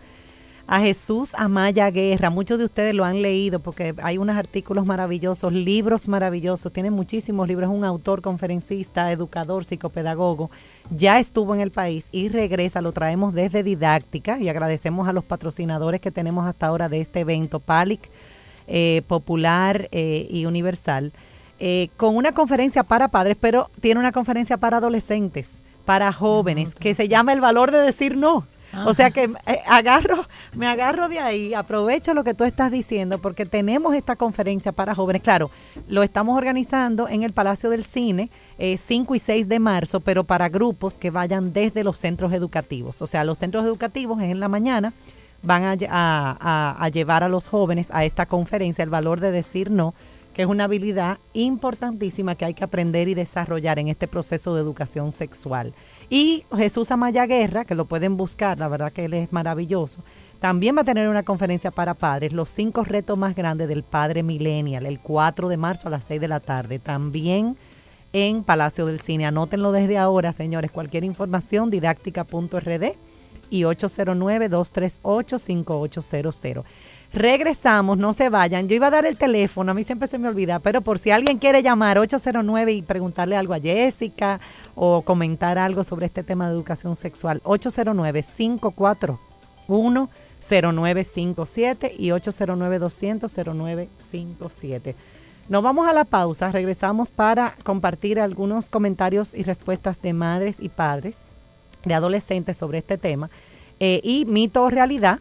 a Jesús Amaya Guerra. Muchos de ustedes lo han leído porque hay unos artículos maravillosos, libros maravillosos, tiene muchísimos libros, es un autor, conferencista, educador, psicopedagogo. Ya estuvo en el país y regresa, lo traemos desde Didáctica y agradecemos a los patrocinadores que tenemos hasta ahora de este evento, PALIC, eh, Popular eh, y Universal, eh, con una conferencia para padres, pero tiene una conferencia para adolescentes, para jóvenes, ah, que se llama El valor de decir no. O sea que eh, agarro, me agarro de ahí, aprovecho lo que tú estás diciendo, porque tenemos esta conferencia para jóvenes. Claro, lo estamos organizando en el Palacio del Cine, 5 eh, y 6 de marzo, pero para grupos que vayan desde los centros educativos. O sea, los centros educativos es en la mañana, van a, a llevar a los jóvenes a esta conferencia, el valor de decir no que es una habilidad importantísima que hay que aprender y desarrollar en este proceso de educación sexual. Y Jesús Amaya Guerra, que lo pueden buscar, la verdad que él es maravilloso, también va a tener una conferencia para padres, los cinco retos más grandes del padre millennial, el 4 de marzo a las 6 de la tarde, también en Palacio del Cine. Anótenlo desde ahora, señores, cualquier información, didáctica.rd y 809-238-5800. Regresamos, no se vayan. Yo iba a dar el teléfono, a mí siempre se me olvida, pero por si alguien quiere llamar 809 y preguntarle algo a Jessica o comentar algo sobre este tema de educación sexual, 809-541-0957 y 809-200-0957. Nos vamos a la pausa, regresamos para compartir algunos comentarios y respuestas de madres y padres, de adolescentes sobre este tema. Eh, y mito o realidad,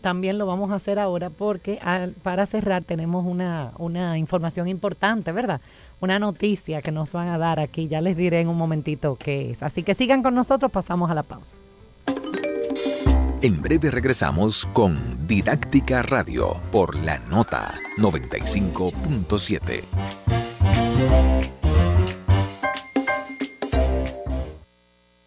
también lo vamos a hacer ahora porque para cerrar tenemos una, una información importante, ¿verdad? Una noticia que nos van a dar aquí, ya les diré en un momentito qué es. Así que sigan con nosotros, pasamos a la pausa. En breve regresamos con Didáctica Radio por la nota 95.7.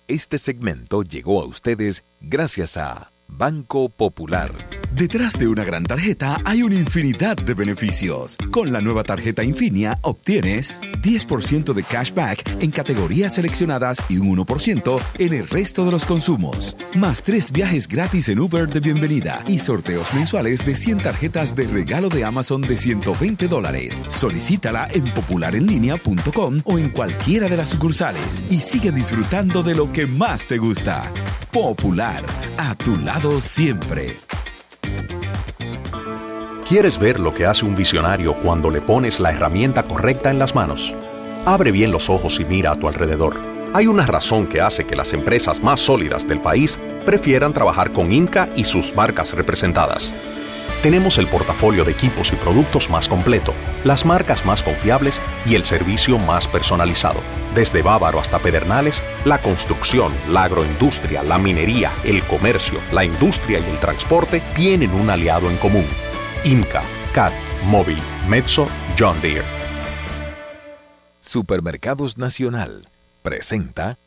Este segmento llegó a ustedes gracias a Banco Popular. Detrás de una gran tarjeta hay una infinidad de beneficios. Con la nueva tarjeta Infinia obtienes 10% de cashback en categorías seleccionadas y un 1% en el resto de los consumos. Más tres viajes gratis en Uber de bienvenida y sorteos mensuales de 100 tarjetas de regalo de Amazon de 120 dólares. Solicítala en popularenlinea.com o en cualquiera de las sucursales y sigue disfrutando de lo que más te gusta. Popular, a tu lado siempre. ¿Quieres ver lo que hace un visionario cuando le pones la herramienta correcta en las manos? Abre bien los ojos y mira a tu alrededor. Hay una razón que hace que las empresas más sólidas del país prefieran trabajar con Inca y sus marcas representadas. Tenemos el portafolio de equipos y productos más completo, las marcas más confiables y el servicio más personalizado. Desde Bávaro hasta Pedernales, la construcción, la agroindustria, la minería, el comercio, la industria y el transporte tienen un aliado en común Inca, CAT, Móvil, Mezzo, John Deere. Supermercados Nacional presenta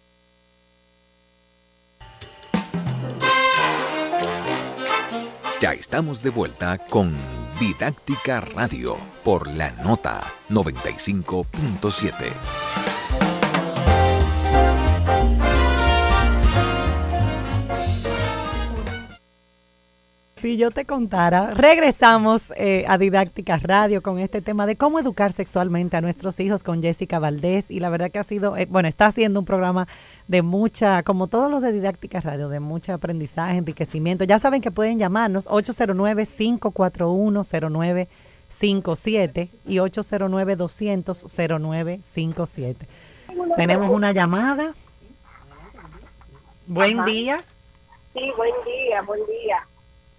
Ya estamos de vuelta con Didáctica Radio por la nota 95.7. Si yo te contara, regresamos eh, a Didáctica Radio con este tema de cómo educar sexualmente a nuestros hijos con Jessica Valdés y la verdad que ha sido, eh, bueno, está haciendo un programa de mucha, como todos los de Didáctica Radio, de mucho aprendizaje, enriquecimiento. Ya saben que pueden llamarnos 809-541-0957 y 809-200-0957. Tenemos una llamada. Buen día. Sí, buen día, buen día.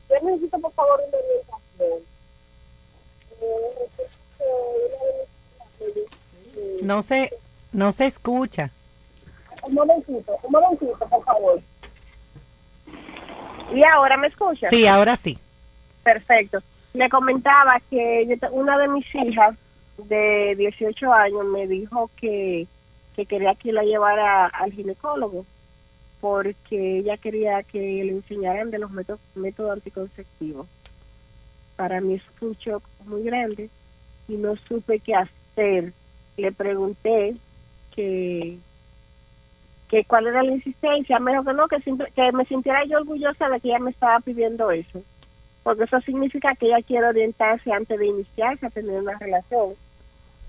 Yo necesito, por favor. No se, no se escucha. Un momentito, un momentito, por favor. ¿Y ahora me escucha? Sí, ahora sí. Perfecto. Le comentaba que una de mis hijas de 18 años me dijo que, que quería que la llevara al ginecólogo porque ella quería que le enseñaran de los métodos, métodos anticonceptivos. Para mí es un shock muy grande y no supe qué hacer. Le pregunté que, que cuál era la insistencia. Me dijo que no, que, que me sintiera yo orgullosa de que ella me estaba pidiendo eso. Porque eso significa que ella quiere orientarse antes de iniciarse a tener una relación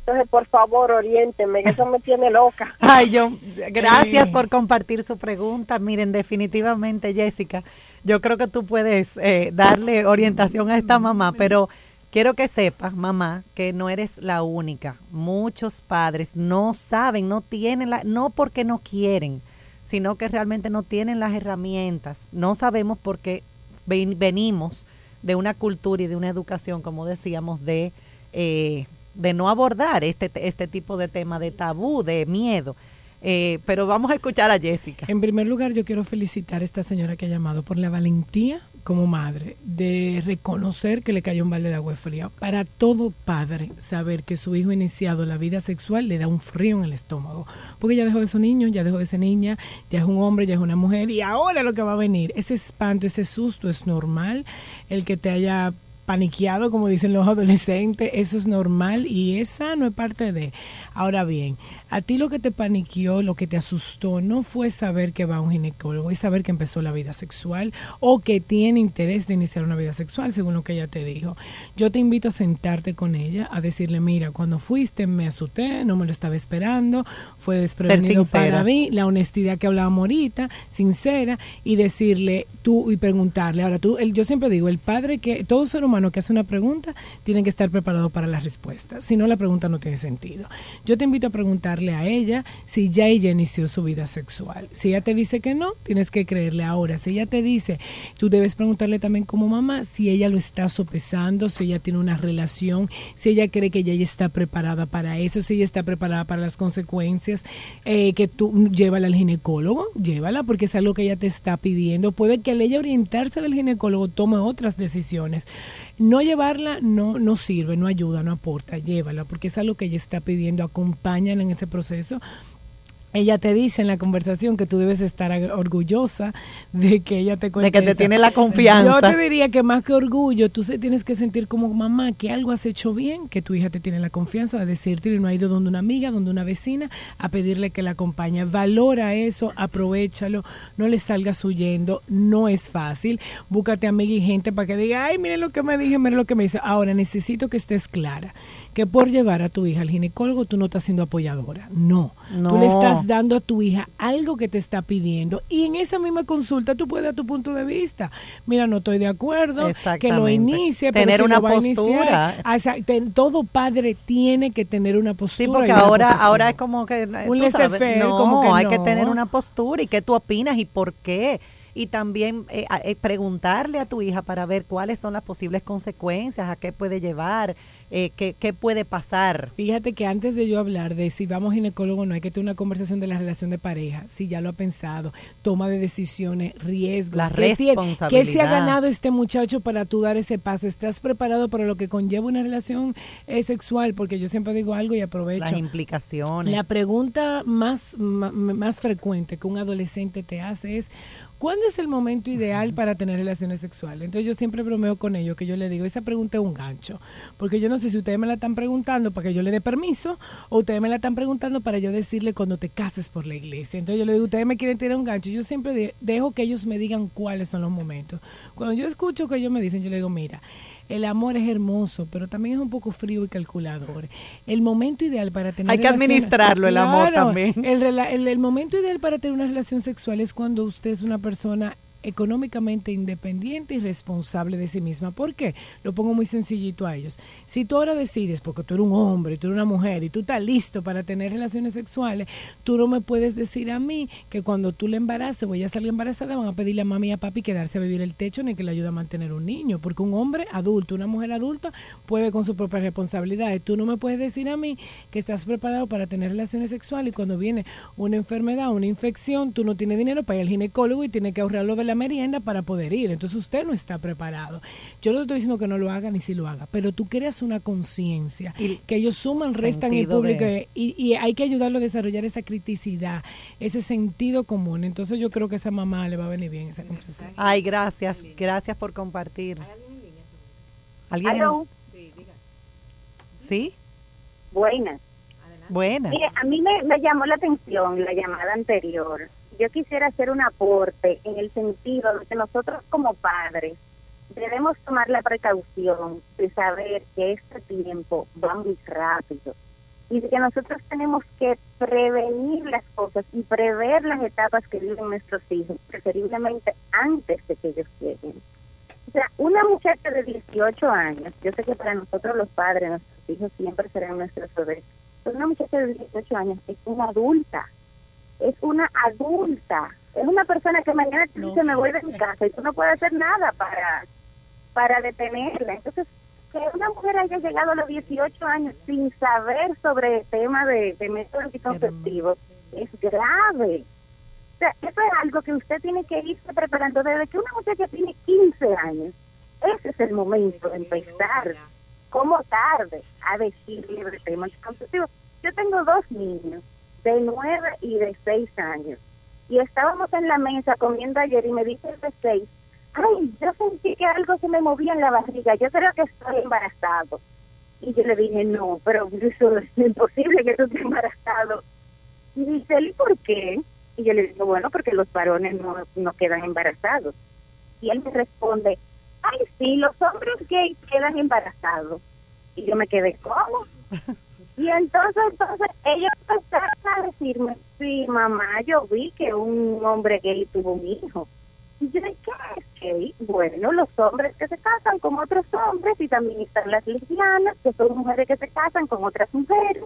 entonces, por favor, oriénteme, que eso me tiene loca. Ay, yo, gracias por compartir su pregunta. Miren, definitivamente, Jessica, yo creo que tú puedes eh, darle orientación a esta mamá, pero quiero que sepas, mamá, que no eres la única. Muchos padres no saben, no tienen la, no porque no quieren, sino que realmente no tienen las herramientas. No sabemos porque venimos de una cultura y de una educación, como decíamos, de eh, de no abordar este, este tipo de tema de tabú, de miedo. Eh, pero vamos a escuchar a Jessica. En primer lugar, yo quiero felicitar a esta señora que ha llamado por la valentía como madre de reconocer que le cayó un balde de agua fría. Para todo padre, saber que su hijo iniciado la vida sexual le da un frío en el estómago. Porque ya dejó de ser niño, ya dejó de ser niña, ya es un hombre, ya es una mujer y ahora lo que va a venir. Ese espanto, ese susto es normal. El que te haya paniqueado, como dicen los adolescentes, eso es normal y es sano, es parte de. Ahora bien, a ti lo que te paniqueó, lo que te asustó, no fue saber que va a un ginecólogo, es saber que empezó la vida sexual o que tiene interés de iniciar una vida sexual, según lo que ella te dijo. Yo te invito a sentarte con ella, a decirle, mira, cuando fuiste me asusté, no me lo estaba esperando, fue desprevenido para mí, la honestidad que hablábamos ahorita, sincera, y decirle tú y preguntarle. Ahora tú, el, yo siempre digo, el padre que, todo ser humano que hace una pregunta tiene que estar preparado para la respuesta. Si no, la pregunta no tiene sentido. Yo te invito a a ella si ya ella inició su vida sexual. Si ella te dice que no, tienes que creerle ahora. Si ella te dice, tú debes preguntarle también como mamá si ella lo está sopesando, si ella tiene una relación, si ella cree que ya está preparada para eso, si ella está preparada para las consecuencias, eh, que tú llévala al ginecólogo, llévala porque es algo que ella te está pidiendo. Puede que al ella orientarse del ginecólogo tome otras decisiones. No llevarla no, no sirve, no ayuda, no aporta, llévala porque es algo que ella está pidiendo, acompáñala en ese proceso ella te dice en la conversación que tú debes estar orgullosa de que ella te cuente. De que te tiene la confianza. Yo te diría que más que orgullo, tú se tienes que sentir como mamá que algo has hecho bien, que tu hija te tiene la confianza de decirte y no ha ido donde una amiga, donde una vecina, a pedirle que la acompañe. Valora eso, aprovechalo, no le salgas huyendo, no es fácil. Búscate amiga y gente para que diga, ay, mire lo que me dije, mire lo que me dice. Ahora necesito que estés clara, que por llevar a tu hija al ginecólogo tú no estás siendo apoyadora. No. no. Tú le estás dando a tu hija algo que te está pidiendo y en esa misma consulta tú puedes dar tu punto de vista. Mira, no estoy de acuerdo, que lo inicie, tener una postura. todo padre tiene que tener una postura. Sí, porque ahora, ahora es como que un no, como que hay que tener una postura y qué tú opinas y por qué y también eh, eh, preguntarle a tu hija para ver cuáles son las posibles consecuencias, a qué puede llevar, eh, qué, qué, puede pasar. Fíjate que antes de yo hablar de si vamos ginecólogo no hay que tener una conversación de la relación de pareja, si ya lo ha pensado, toma de decisiones, riesgos, la responsabilidad. ¿Qué se ha ganado este muchacho para tú dar ese paso? ¿Estás preparado para lo que conlleva una relación sexual? Porque yo siempre digo algo y aprovecho. Las implicaciones. La pregunta más, más frecuente que un adolescente te hace es ¿Cuándo es el momento ideal para tener relaciones sexuales? Entonces yo siempre bromeo con ellos que yo le digo, esa pregunta es un gancho, porque yo no sé si ustedes me la están preguntando para que yo le dé permiso o ustedes me la están preguntando para yo decirle cuando te cases por la iglesia. Entonces yo le digo, ustedes me quieren tirar un gancho, yo siempre dejo que ellos me digan cuáles son los momentos. Cuando yo escucho que ellos me dicen, yo le digo, mira, el amor es hermoso, pero también es un poco frío y calculador. El momento ideal para tener Hay que administrarlo el amor también. El, el, el momento ideal para tener una relación sexual es cuando usted es una persona económicamente independiente y responsable de sí misma. ¿Por qué? Lo pongo muy sencillito a ellos. Si tú ahora decides, porque tú eres un hombre, tú eres una mujer y tú estás listo para tener relaciones sexuales, tú no me puedes decir a mí que cuando tú le embaraces voy a salir embarazada, van a pedirle a mami y a papi quedarse a vivir el techo ni que le ayude a mantener un niño. Porque un hombre adulto, una mujer adulta, puede con sus propias responsabilidades. Tú no me puedes decir a mí que estás preparado para tener relaciones sexuales y cuando viene una enfermedad, una infección, tú no tienes dinero para ir al ginecólogo y tienes que ahorrarlo de la merienda para poder ir. Entonces usted no está preparado. Yo no estoy diciendo que no lo haga ni si lo haga, pero tú creas una conciencia que ellos suman, restan y público y, y, hay que ayudarlo a desarrollar esa criticidad, ese sentido común. Entonces yo creo que a esa mamá le va a venir bien esa conversación. Ay, gracias, gracias por compartir. ¿Alguien? Sí, ¿Sí? Buenas. Buenas. a mí me, me llamó la atención la llamada anterior yo quisiera hacer un aporte en el sentido de que nosotros como padres debemos tomar la precaución de saber que este tiempo va muy rápido y de que nosotros tenemos que prevenir las cosas y prever las etapas que viven nuestros hijos, preferiblemente antes de que ellos lleguen. O sea, una muchacha de 18 años, yo sé que para nosotros los padres, nuestros hijos siempre serán nuestros bebés, pero una muchacha de 18 años es una adulta es una adulta, es una persona que mañana te dice me voy de mi casa y tú no puedes hacer nada para, para detenerla. Entonces, que una mujer haya llegado a los 18 años sin saber sobre el tema de, de métodos anticonceptivos es grave. O sea, eso es algo que usted tiene que irse preparando desde que una muchacha tiene 15 años. Ese es el momento de empezar, como tarde, a decirle de temas anticonceptivos. Yo tengo dos niños de nueve y de seis años. Y estábamos en la mesa comiendo ayer y me dice el de seis, ay, yo sentí que algo se me movía en la barriga, yo creo que estoy embarazado. Y yo le dije, no, pero eso es imposible que tú estés embarazado. Y dice, ¿y por qué? Y yo le digo, bueno, porque los varones no, no quedan embarazados. Y él me responde, ay, sí, los hombres gays quedan embarazados. Y yo me quedé, ¿cómo? Y entonces, entonces ellos empezaron a decirme, sí, mamá, yo vi que un hombre gay tuvo un hijo. Y yo dije, bueno, los hombres que se casan con otros hombres y también están las lesbianas, que son mujeres que se casan con otras mujeres.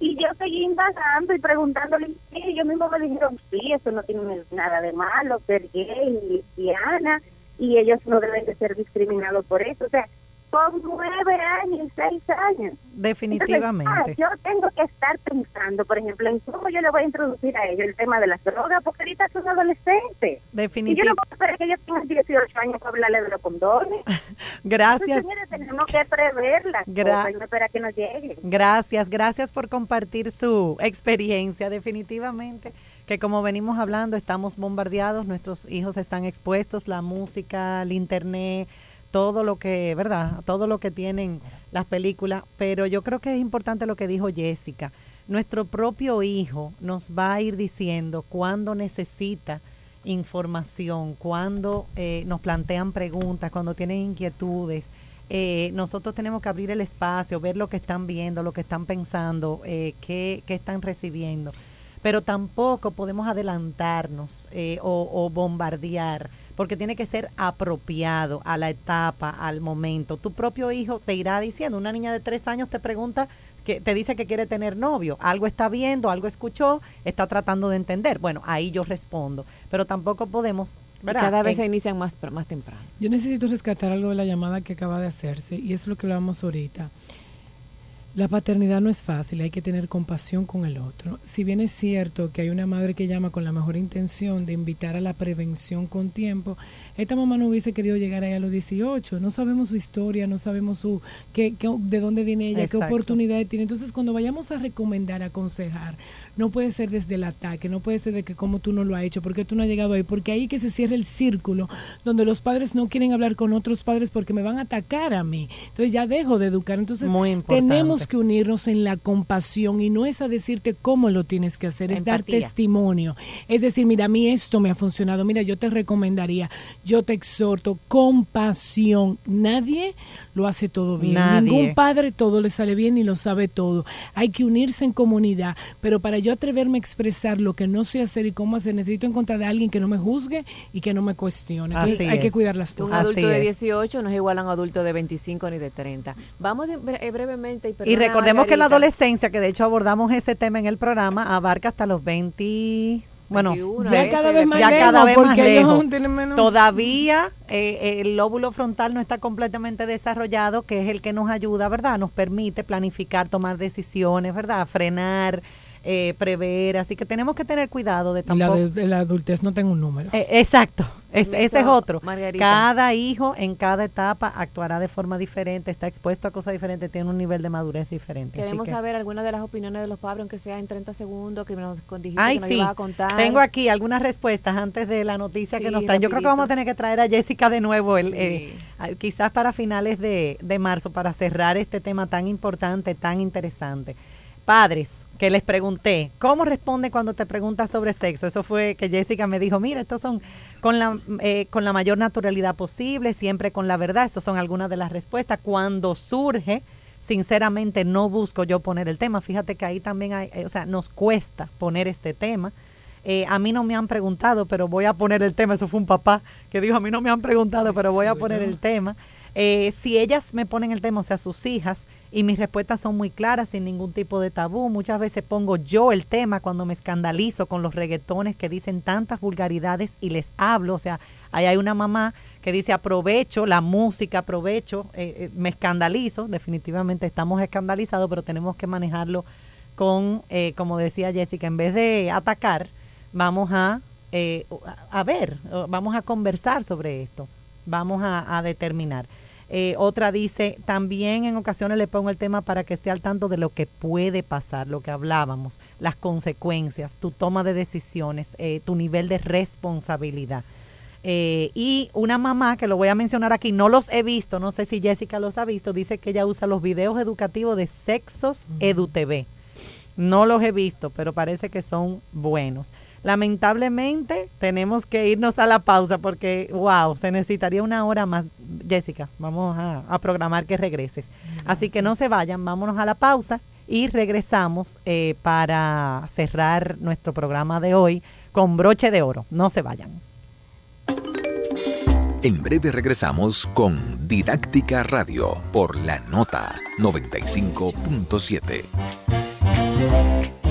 Y yo seguí indagando y preguntándole, y ellos mismos me dijeron, sí, eso no tiene nada de malo, ser gay lesbiana, y ellos no deben de ser discriminados por eso. O sea, con nueve años y seis años. Definitivamente. yo tengo que estar pensando, por ejemplo, en cómo yo le voy a introducir a ellos el tema de las drogas, porque ahorita son adolescentes. Definitivamente. Y yo no puedo esperar que ellos tengan 18 años para hablarle de los condones. gracias. Entonces, tenemos que preverlas Gra y no esperar que nos llegue. Gracias, gracias por compartir su experiencia. Definitivamente que como venimos hablando, estamos bombardeados, nuestros hijos están expuestos, la música, el internet todo lo que, ¿verdad? Todo lo que tienen las películas, pero yo creo que es importante lo que dijo Jessica. Nuestro propio hijo nos va a ir diciendo cuándo necesita información, cuando eh, nos plantean preguntas, cuando tienen inquietudes. Eh, nosotros tenemos que abrir el espacio, ver lo que están viendo, lo que están pensando, eh, qué, qué, están recibiendo. Pero tampoco podemos adelantarnos o, o bombardear porque tiene que ser apropiado a la etapa, al momento. Tu propio hijo te irá diciendo, una niña de tres años te pregunta, que te dice que quiere tener novio, algo está viendo, algo escuchó, está tratando de entender. Bueno, ahí yo respondo, pero tampoco podemos... cada vez se inician más, más temprano. Yo necesito rescatar algo de la llamada que acaba de hacerse y es lo que hablamos ahorita. La paternidad no es fácil, hay que tener compasión con el otro. Si bien es cierto que hay una madre que llama con la mejor intención de invitar a la prevención con tiempo, esta mamá no hubiese querido llegar ahí a los 18. No sabemos su historia, no sabemos su qué, de dónde viene ella, qué oportunidades tiene. Entonces, cuando vayamos a recomendar, aconsejar, no puede ser desde el ataque, no puede ser de que como tú no lo has hecho, porque tú no has llegado ahí, porque ahí que se cierra el círculo donde los padres no quieren hablar con otros padres porque me van a atacar a mí. Entonces ya dejo de educar. Entonces tenemos que unirnos en la compasión y no es a decirte cómo lo tienes que hacer, es dar testimonio. Es decir, mira, a mí esto me ha funcionado, mira, yo te recomendaría, yo te exhorto, compasión. Nadie lo hace todo bien. Ningún padre todo le sale bien y lo sabe todo. Hay que unirse en comunidad, pero para yo atreverme a expresar lo que no sé hacer y cómo hacer, necesito encontrar a alguien que no me juzgue y que no me cuestione. Entonces hay que cuidar las Un adulto de 18 no es igual a un adulto de 25 ni de 30. Vamos eh, brevemente y, y recordemos que la adolescencia, que de hecho abordamos ese tema en el programa, abarca hasta los 20 bueno, ya cada vez más lejos, Todavía eh, el lóbulo frontal no está completamente desarrollado, que es el que nos ayuda, ¿verdad? Nos permite planificar, tomar decisiones, ¿verdad? Frenar, eh, prever, así que tenemos que tener cuidado de tampoco... La, de, la adultez no tengo un número. Eh, exacto, ese es otro. Cada hijo en cada etapa actuará de forma diferente, está expuesto a cosas diferentes, tiene un nivel de madurez diferente. Queremos saber algunas de las opiniones de los padres, aunque sea en 30 segundos, que nos dijiste que nos iba a contar. Tengo aquí algunas respuestas antes de la noticia que nos traen. Yo creo que vamos a tener que traer a Jessica de nuevo, el, eh, quizás para finales de, de marzo, para cerrar este tema tan importante, tan interesante padres que les pregunté, ¿cómo responde cuando te preguntas sobre sexo? Eso fue que Jessica me dijo, mira, estos son con la, eh, con la mayor naturalidad posible, siempre con la verdad. Estas son algunas de las respuestas. Cuando surge, sinceramente no busco yo poner el tema. Fíjate que ahí también hay, eh, o sea, nos cuesta poner este tema. Eh, a mí no me han preguntado, pero voy a poner el tema. Eso fue un papá que dijo, a mí no me han preguntado, pero voy a poner el tema. Eh, si ellas me ponen el tema, o sea, sus hijas, y mis respuestas son muy claras, sin ningún tipo de tabú, muchas veces pongo yo el tema cuando me escandalizo con los reggaetones que dicen tantas vulgaridades y les hablo, o sea, ahí hay una mamá que dice aprovecho la música, aprovecho, eh, eh, me escandalizo, definitivamente estamos escandalizados, pero tenemos que manejarlo con, como decía Jessica, en vez de atacar, vamos a, a ver, vamos a conversar sobre esto, vamos a determinar. Eh, otra dice, también en ocasiones le pongo el tema para que esté al tanto de lo que puede pasar, lo que hablábamos, las consecuencias, tu toma de decisiones, eh, tu nivel de responsabilidad. Eh, y una mamá, que lo voy a mencionar aquí, no los he visto, no sé si Jessica los ha visto, dice que ella usa los videos educativos de Sexos EduTV. No los he visto, pero parece que son buenos. Lamentablemente tenemos que irnos a la pausa porque, wow, se necesitaría una hora más. Jessica, vamos a, programar que regreses. Así que no se vayan, vámonos a la pausa y regresamos eh, para cerrar nuestro programa de hoy con broche de oro. No se vayan. En breve regresamos con Didáctica Radio por la nota 95.7.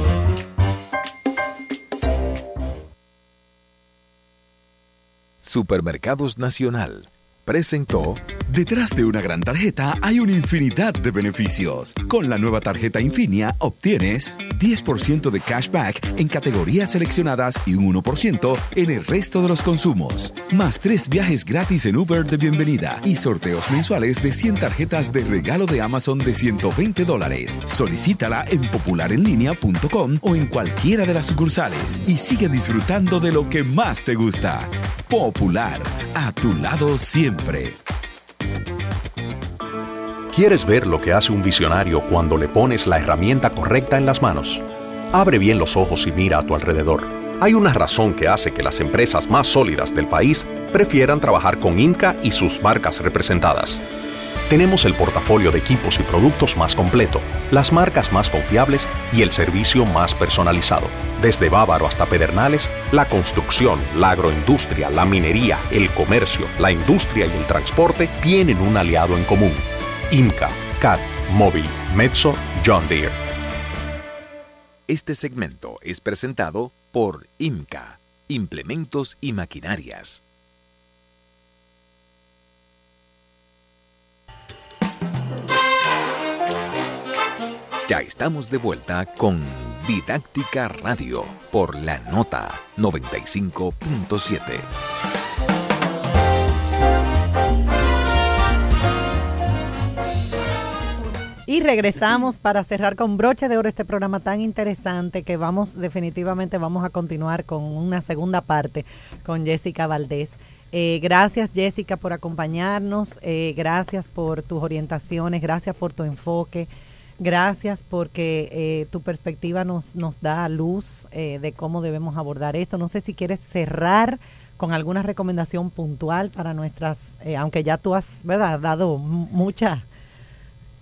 Supermercados Nacional presentó Detrás de una gran tarjeta hay una infinidad de beneficios. Con la nueva tarjeta Infinia obtienes 10% de cashback en categorías seleccionadas y un 1% en el resto de los consumos. Más tres viajes gratis en Uber de bienvenida y sorteos mensuales de 100 tarjetas de regalo de Amazon de 120 dólares. Solicítala en popularenlinea.com o en cualquiera de las sucursales y sigue disfrutando de lo que más te gusta. Popular, a tu lado siempre. ¿Quieres ver lo que hace un visionario cuando le pones la herramienta correcta en las manos? Abre bien los ojos y mira a tu alrededor. Hay una razón que hace que las empresas más sólidas del país prefieran trabajar con INCA y sus marcas representadas. Tenemos el portafolio de equipos y productos más completo, las marcas más confiables y el servicio más personalizado. Desde Bávaro hasta Pedernales, la construcción, la agroindustria, la minería, el comercio, la industria y el transporte tienen un aliado en común IMCA, CAT, Móvil, Mezzo, John Deere. Este segmento es presentado por IMCA, Implementos y Maquinarias. Ya estamos de vuelta con Didáctica Radio por la nota 95.7. Y regresamos para cerrar con broche de oro este programa tan interesante que vamos, definitivamente vamos a continuar con una segunda parte con Jessica Valdés. Eh, gracias Jessica por acompañarnos, eh, gracias por tus orientaciones, gracias por tu enfoque, gracias porque eh, tu perspectiva nos, nos da luz de cómo debemos abordar esto. No sé si quieres cerrar con alguna recomendación puntual para nuestras, aunque ya tú has ¿verdad? dado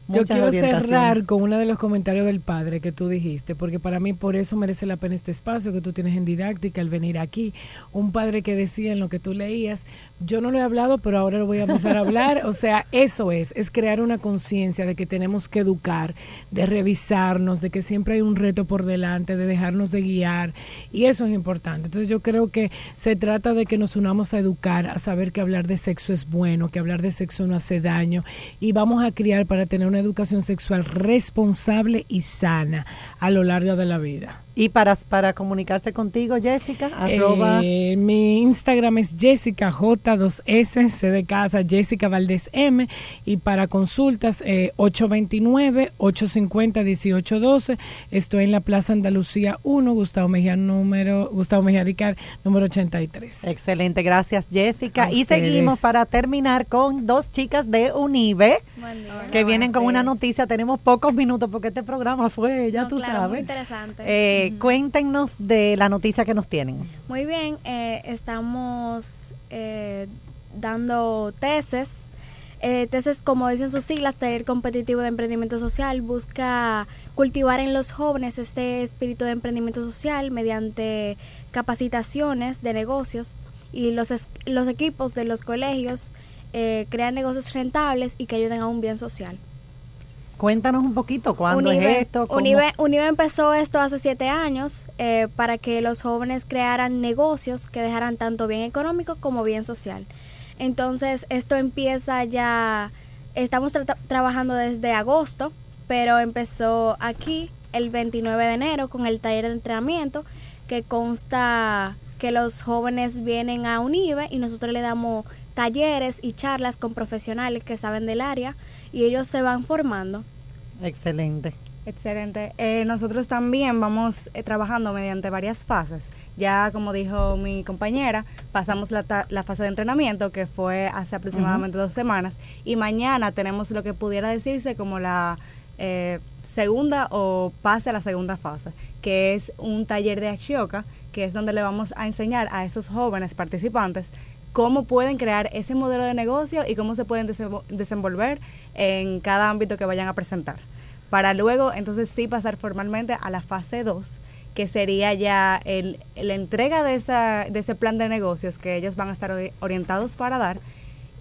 yo quiero cerrar con uno de los comentarios del padre que tú dijiste, porque para mí por eso merece la pena este espacio que tú tienes en didáctica al venir aquí. Un padre que decía en lo que tú leías, yo no lo he hablado, pero ahora lo voy a empezar a hablar. O sea, eso es, es crear una conciencia de que tenemos que educar, de revisarnos, de que siempre hay un reto por delante, de dejarnos de guiar, y eso es importante. Entonces yo creo que se trata de que nos unamos a educar, a saber que hablar de sexo es bueno, que hablar de sexo no hace daño, y vamos a criar para tener una educación sexual responsable y sana a lo largo de la vida. Y para, para comunicarse contigo, Jessica, arroba. Eh, mi Instagram es Jessica J2S, C de casa, Jessica Valdés M. Y para consultas, eh, 829-850-1812. Estoy en la Plaza Andalucía 1, Gustavo Mejía, número, Gustavo Mejía Ricard, número 83. Excelente, gracias, Jessica. y seguimos para terminar con dos chicas de Unive que vienen con una noticia. Tenemos pocos minutos porque este programa fue, ya tú sabes. Muy interesante. Eh, cuéntenos de la noticia que nos tienen. Muy bien, eh, estamos eh, dando tesis. Eh, tesis, como dicen sus siglas, Taller Competitivo de Emprendimiento Social, busca cultivar en los jóvenes este espíritu de emprendimiento social mediante capacitaciones de negocios y los, los equipos de los colegios crean negocios rentables y que ayuden a un bien social. Cuéntanos un poquito, ¿cuándo es esto? Unive, empezó esto hace siete años eh, para que los jóvenes crearan negocios que dejaran tanto bien económico como bien social. Entonces, esto empieza ya, estamos trabajando desde agosto, pero empezó aquí el 29 de enero con el taller de entrenamiento que consta que los jóvenes vienen a Unive y nosotros le damos talleres y charlas con profesionales que saben del área y ellos se van formando. Excelente. Excelente. Eh, nosotros también vamos eh, trabajando mediante varias fases. Ya, como dijo mi compañera, pasamos la, la fase de entrenamiento, que fue hace aproximadamente dos semanas, y mañana tenemos lo que pudiera decirse como la eh, segunda o pase a la segunda fase, que es un taller de Ashioka, que es donde le vamos a enseñar a esos jóvenes participantes cómo pueden crear ese modelo de negocio y cómo se pueden desenvolver en cada ámbito que vayan a presentar. Para luego, entonces sí pasar formalmente a la fase 2, que sería ya el, la entrega de, esa, de ese plan de negocios que ellos van a estar orientados para dar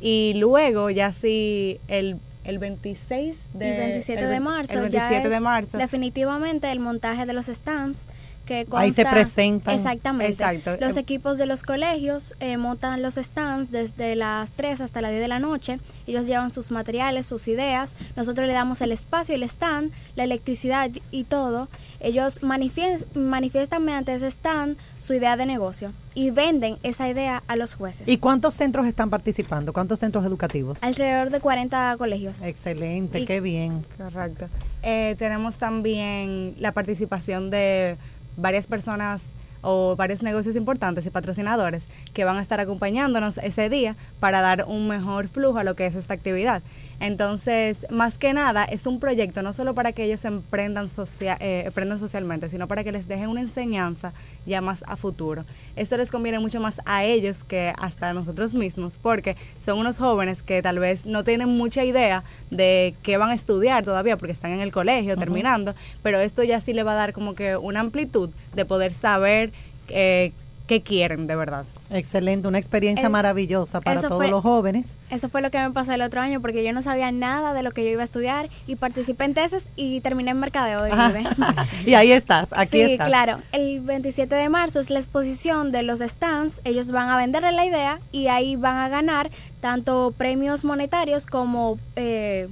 Y luego, ya sí, el el 26 de, y 27 de marzo, ya es de marzo. definitivamente el montaje de los stands que Ahí se presentan. Exactamente. Los equipos de los colegios eh, montan los stands desde las 3 hasta las 10 de la noche. Ellos llevan sus materiales, sus ideas. Nosotros le damos el espacio, el stand, la electricidad y todo. Ellos manifiestan mediante ese stand su idea de negocio y venden esa idea a los jueces. ¿Y cuántos centros están participando? ¿Cuántos centros educativos? Alrededor de 40 colegios. Excelente, qué bien. Correcto. Eh, tenemos también la participación de varias personas o varios negocios importantes y patrocinadores que van a estar acompañándonos ese día para dar un mejor flujo a lo que es esta actividad. Entonces, más que nada, es un proyecto no solo para que ellos emprendan, eh, emprendan socialmente, sino para que les dejen una enseñanza ya más a futuro. Esto les conviene mucho más a ellos que hasta a nosotros mismos, porque son unos jóvenes que tal vez no tienen mucha idea de qué van a estudiar todavía, porque están en el colegio terminando, pero esto ya sí le va a dar como que una amplitud de poder saber eh, qué quieren de verdad. Excelente, una experiencia maravillosa para todos los jóvenes. Eso fue lo que me pasó el otro año porque yo no sabía nada de lo que yo iba a estudiar y participé en tesis y terminé en mercadeo de Y ahí estás, aquí sí, claro. El 27 de marzo es la exposición de los stands. Ellos van a venderle la idea y ahí van a ganar tanto premios monetarios como eh,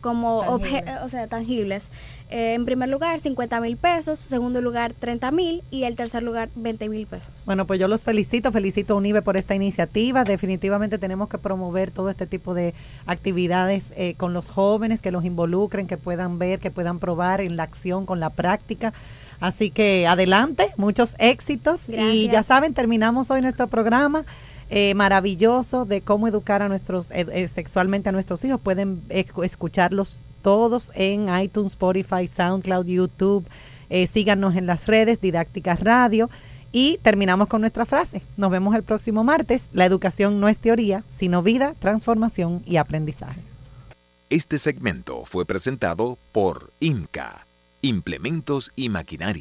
como o sea, tangibles. Eh, en primer lugar, 50 mil pesos, segundo lugar, 30 mil y el tercer lugar, 20 mil pesos. Bueno, pues yo los felicito, felicito a UNIBE por esta iniciativa. Definitivamente tenemos que promover todo este tipo de actividades eh, con los jóvenes, que los involucren, que puedan ver, que puedan probar en la acción, con la práctica. Así que adelante, muchos éxitos. Y ya saben, terminamos hoy nuestro programa. Eh, maravilloso de cómo educar a nuestros eh, sexualmente a nuestros hijos. Pueden escucharlos todos en iTunes, Spotify, SoundCloud, YouTube. Eh, síganos en las redes, Didácticas Radio. Y terminamos con nuestra frase. Nos vemos el próximo martes. La educación no es teoría, sino vida, transformación y aprendizaje. Este segmento fue presentado por IMCA, Implementos y Maquinaria.